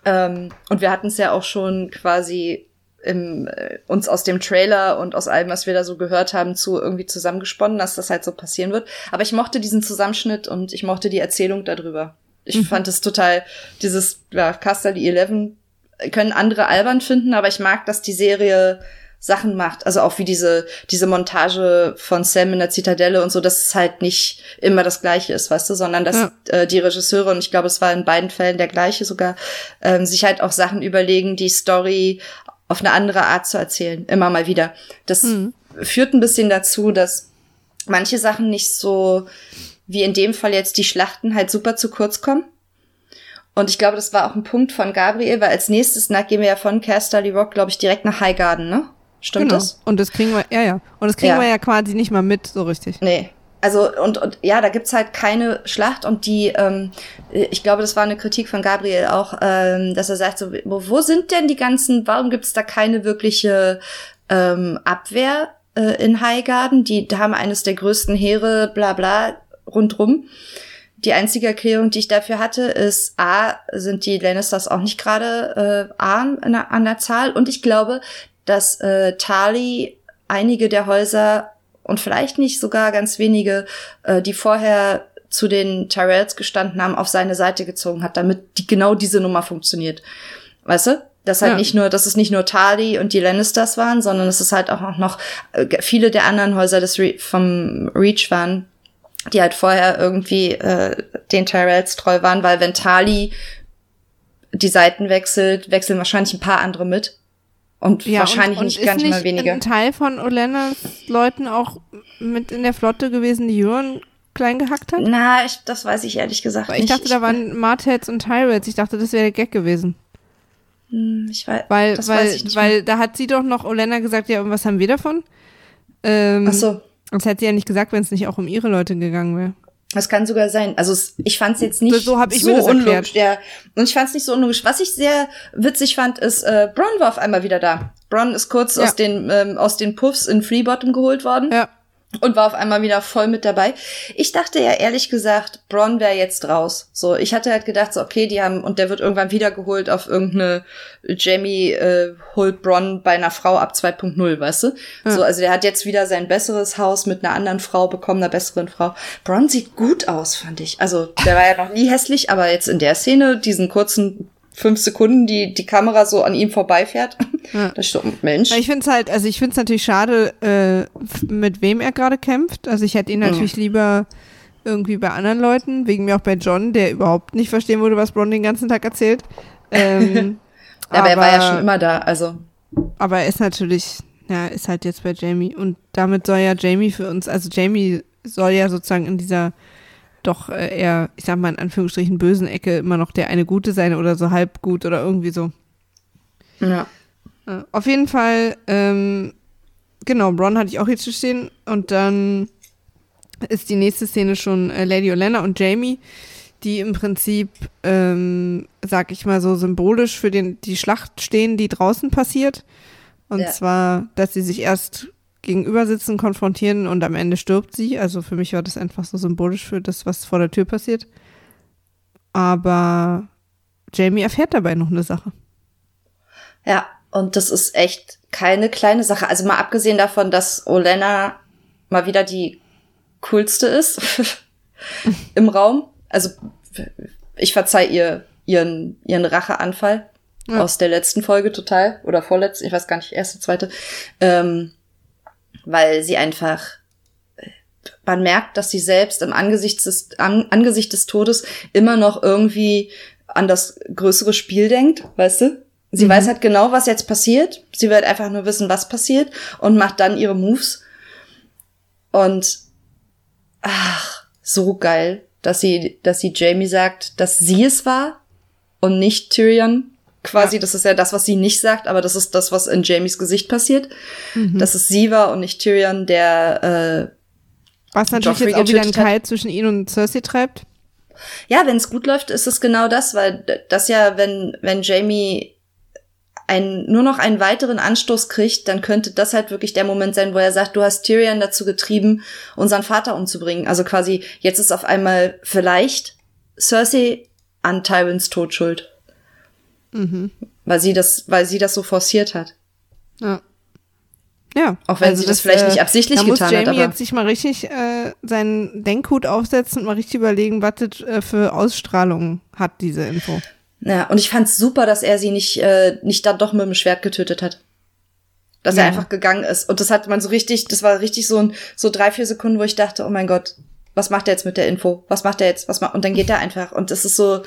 Ähm, und wir hatten es ja auch schon quasi im, äh, uns aus dem Trailer und aus allem, was wir da so gehört haben, zu irgendwie zusammengesponnen, dass das halt so passieren wird. Aber ich mochte diesen Zusammenschnitt und ich mochte die Erzählung darüber. Ich mhm. fand es total, dieses, ja, Casterly 11 können andere albern finden, aber ich mag, dass die Serie Sachen macht. Also auch wie diese, diese Montage von Sam in der Zitadelle und so, dass es halt nicht immer das Gleiche ist, weißt du, sondern dass ja. äh, die Regisseure, und ich glaube, es war in beiden Fällen der gleiche sogar, ähm, sich halt auch Sachen überlegen, die Story auf eine andere Art zu erzählen, immer mal wieder. Das mhm. führt ein bisschen dazu, dass manche Sachen nicht so, wie in dem Fall jetzt die Schlachten, halt super zu kurz kommen. Und ich glaube, das war auch ein Punkt von Gabriel, weil als nächstes nach gehen wir ja von Casterly Rock, glaube ich, direkt nach Highgarden, ne? Stimmt genau. das? Und das kriegen wir, ja, ja. Und das kriegen ja. wir ja quasi nicht mal mit, so richtig. Nee, also und, und ja, da gibt's halt keine Schlacht und die, ähm, ich glaube, das war eine Kritik von Gabriel auch, ähm, dass er sagt, so, wo, wo sind denn die ganzen, warum gibt's da keine wirkliche ähm, Abwehr äh, in Highgarden? Die, haben eines der größten Heere, bla bla, rundrum. Die einzige Erklärung, die ich dafür hatte, ist, A, sind die Lannisters auch nicht gerade äh, arm an der Zahl und ich glaube, dass äh, Tali einige der Häuser und vielleicht nicht sogar ganz wenige, äh, die vorher zu den Tyrells gestanden haben, auf seine Seite gezogen hat, damit die, genau diese Nummer funktioniert. Weißt du? Dass halt ja. nicht nur, dass es nicht nur Tali und die Lannisters waren, sondern es ist halt auch noch äh, viele der anderen Häuser des Re vom Reach waren, die halt vorher irgendwie äh, den Tyrells treu waren, weil wenn Tali die Seiten wechselt, wechseln wahrscheinlich ein paar andere mit. Und ja, wahrscheinlich und, und nicht gar nicht mal weniger. Ist ein Teil von Olenas Leuten auch mit in der Flotte gewesen, die Jürgen klein gehackt hat? Na, ich, das weiß ich ehrlich gesagt Weil nicht. Ich dachte, da waren Martels und Tyrells. Ich dachte, das wäre der Gag gewesen. Hm, ich weiß, weil, das weil, weiß ich nicht weil da hat sie doch noch Olena gesagt, ja, und was haben wir davon? Ähm, Ach so. Das hätte sie ja nicht gesagt, wenn es nicht auch um ihre Leute gegangen wäre. Das kann sogar sein. Also ich fand es jetzt nicht so, so, ich so unlogisch. Ja. Und ich fand es nicht so unlogisch. Was ich sehr witzig fand, ist, äh, Bron war auf einmal wieder da. Bron ist kurz ja. aus den ähm, aus den Puffs in Freebottom geholt worden. Ja und war auf einmal wieder voll mit dabei. Ich dachte ja ehrlich gesagt, Bron wäre jetzt raus. So, ich hatte halt gedacht, so okay, die haben und der wird irgendwann wiedergeholt auf irgendeine Jamie äh, holt Bron bei einer Frau ab 2.0, weißt du? Ja. So, also der hat jetzt wieder sein besseres Haus mit einer anderen Frau bekommen, einer besseren Frau. Bron sieht gut aus, fand ich. Also, der war ja noch nie hässlich, aber jetzt in der Szene, diesen kurzen fünf Sekunden die, die Kamera so an ihm vorbeifährt. Ja. Das ist so, Mensch. Ich finde es halt, also ich finde es natürlich schade, äh, mit wem er gerade kämpft. Also ich hätte ihn natürlich mhm. lieber irgendwie bei anderen Leuten, wegen mir auch bei John, der überhaupt nicht verstehen würde, was Bron den ganzen Tag erzählt. Ähm, ja, aber, aber er war ja schon immer da, also. Aber er ist natürlich, ja, ist halt jetzt bei Jamie. Und damit soll ja Jamie für uns, also Jamie soll ja sozusagen in dieser doch äh, eher, ich sag mal in Anführungsstrichen, bösen Ecke immer noch der eine Gute sein oder so halb gut oder irgendwie so. Ja. Äh, auf jeden Fall, ähm, genau, Bron hatte ich auch hier zu stehen und dann ist die nächste Szene schon äh, Lady Olenna und Jamie, die im Prinzip, ähm, sag ich mal so symbolisch für den, die Schlacht stehen, die draußen passiert. Und ja. zwar, dass sie sich erst gegenüber sitzen, konfrontieren und am Ende stirbt sie. Also für mich war das einfach so symbolisch für das, was vor der Tür passiert. Aber Jamie erfährt dabei noch eine Sache. Ja, und das ist echt keine kleine Sache. Also mal abgesehen davon, dass Olena mal wieder die coolste ist im Raum. Also ich verzeih ihr ihren, ihren Racheanfall ja. aus der letzten Folge total. Oder vorletzte, ich weiß gar nicht, erste, zweite. Ähm, weil sie einfach, man merkt, dass sie selbst im Angesicht des, an, Angesicht des Todes immer noch irgendwie an das größere Spiel denkt, weißt du? Sie mhm. weiß halt genau, was jetzt passiert. Sie wird einfach nur wissen, was passiert und macht dann ihre Moves. Und ach, so geil, dass sie, dass sie Jamie sagt, dass sie es war und nicht Tyrion. Quasi, ja. das ist ja das, was sie nicht sagt, aber das ist das, was in Jamies Gesicht passiert. Mhm. Dass es sie war und nicht Tyrion, der äh, Was natürlich Joffrey jetzt auch wieder einen Keil zwischen ihn und Cersei treibt. Ja, wenn es gut läuft, ist es genau das, weil das ja, wenn, wenn Jamie ein, nur noch einen weiteren Anstoß kriegt, dann könnte das halt wirklich der Moment sein, wo er sagt, du hast Tyrion dazu getrieben, unseren Vater umzubringen. Also quasi, jetzt ist auf einmal vielleicht Cersei an Tywins Tod schuld. Mhm. Weil sie das, weil sie das so forciert hat. Ja. Ja. Auch wenn also sie das, das vielleicht äh, nicht absichtlich da getan muss Jamie hat. Aber jetzt sich mal richtig äh, seinen Denkhut aufsetzen und mal richtig überlegen, was das äh, für Ausstrahlung hat, diese Info. Ja, und ich fand's super, dass er sie nicht, äh, nicht dann doch mit dem Schwert getötet hat. Dass ja. er einfach gegangen ist. Und das hat man so richtig, das war richtig so ein, so drei, vier Sekunden, wo ich dachte, oh mein Gott, was macht er jetzt mit der Info? Was macht er jetzt? Was macht, und dann geht er einfach. Und das ist so,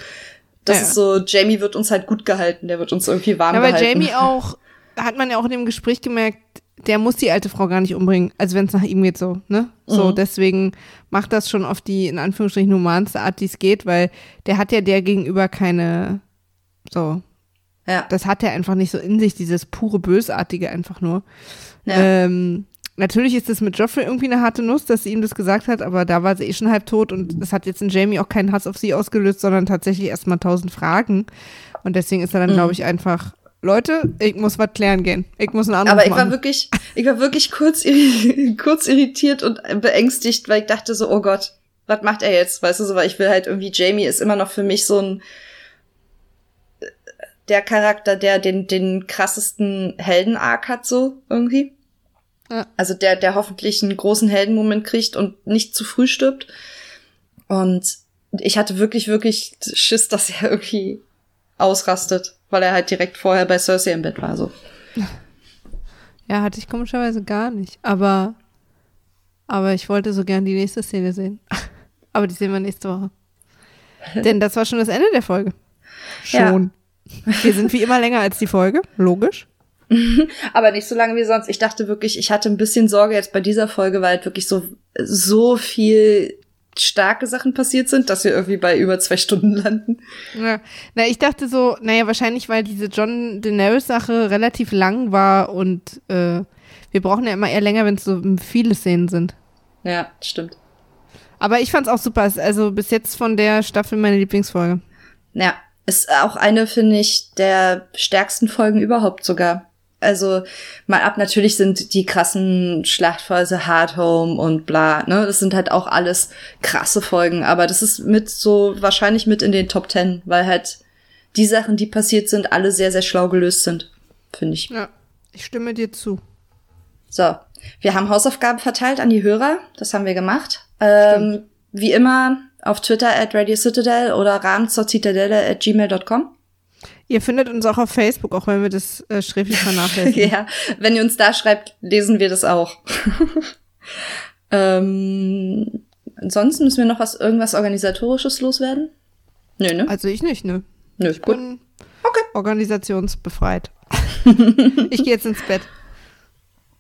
das ja. ist so, Jamie wird uns halt gut gehalten, der wird uns irgendwie warm ja, gehalten. Ja, weil Jamie auch, hat man ja auch in dem Gespräch gemerkt, der muss die alte Frau gar nicht umbringen, also wenn es nach ihm geht so, ne? So, mhm. deswegen macht das schon auf die, in Anführungsstrichen, humanste Art, die es geht, weil der hat ja der gegenüber keine, so. Ja. Das hat er einfach nicht so in sich, dieses pure Bösartige einfach nur. Ja. Ähm, natürlich ist es mit Joffrey irgendwie eine harte Nuss, dass sie ihm das gesagt hat, aber da war sie eh schon halb tot und das hat jetzt in Jamie auch keinen Hass auf sie ausgelöst, sondern tatsächlich erstmal tausend Fragen. Und deswegen ist er dann, mhm. glaube ich, einfach Leute, ich muss was klären gehen. Ich muss einen Anruf Aber ich machen. war wirklich, ich war wirklich kurz, kurz irritiert und beängstigt, weil ich dachte so, oh Gott, was macht er jetzt? Weißt du so, weil ich will halt irgendwie, Jamie ist immer noch für mich so ein, der Charakter, der den, den krassesten Helden-Arc hat, so irgendwie. Ja. Also der, der hoffentlich einen großen Heldenmoment kriegt und nicht zu früh stirbt. Und ich hatte wirklich, wirklich Schiss, dass er irgendwie ausrastet weil er halt direkt vorher bei Cersei im Bett war, so. Ja, hatte ich komischerweise gar nicht. Aber, aber ich wollte so gern die nächste Szene sehen. aber die sehen wir nächste Woche. Denn das war schon das Ende der Folge. Schon. Ja. Wir sind wie immer länger als die Folge, logisch. aber nicht so lange wie sonst. Ich dachte wirklich, ich hatte ein bisschen Sorge jetzt bei dieser Folge, weil halt wirklich so, so viel starke Sachen passiert sind, dass wir irgendwie bei über zwei Stunden landen. Ja. Na, ich dachte so, naja, wahrscheinlich, weil diese John Daenerys-Sache relativ lang war und äh, wir brauchen ja immer eher länger, wenn es so viele Szenen sind. Ja, stimmt. Aber ich fand's auch super. Also bis jetzt von der Staffel meine Lieblingsfolge. Ja, ist auch eine, finde ich, der stärksten Folgen überhaupt sogar also mal ab, natürlich sind die krassen Schlachtphase Hard Home und bla, ne, das sind halt auch alles krasse Folgen, aber das ist mit so wahrscheinlich mit in den Top Ten, weil halt die Sachen, die passiert sind, alle sehr, sehr schlau gelöst sind, finde ich. Ja, ich stimme dir zu. So, wir haben Hausaufgaben verteilt an die Hörer, das haben wir gemacht. Ähm, wie immer auf Twitter at Radio Citadel oder rahmen zur Zitadelle at gmail.com. Ihr findet uns auch auf Facebook, auch wenn wir das äh, schriftlich vernachlässigen. ja, wenn ihr uns da schreibt, lesen wir das auch. ähm, ansonsten müssen wir noch was, irgendwas Organisatorisches loswerden? Nö, ne? Also ich nicht, nö. Nö, ich gut. bin okay. organisationsbefreit. ich gehe jetzt ins Bett.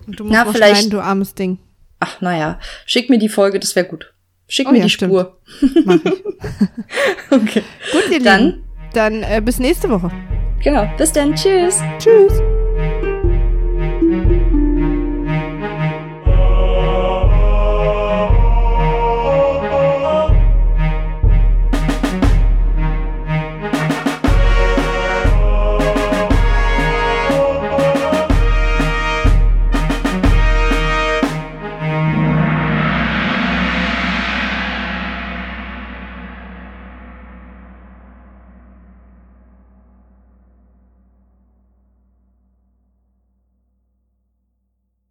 Und du musst Na, vielleicht schneiden, du armes Ding. Ach, naja. Schick mir die Folge, das wäre gut. Schick oh, mir ja, die stimmt. Spur. Mach ich. okay. Gut, ihr Dann Lieben. Dann äh, bis nächste Woche. Genau. Bis dann. Tschüss. Tschüss.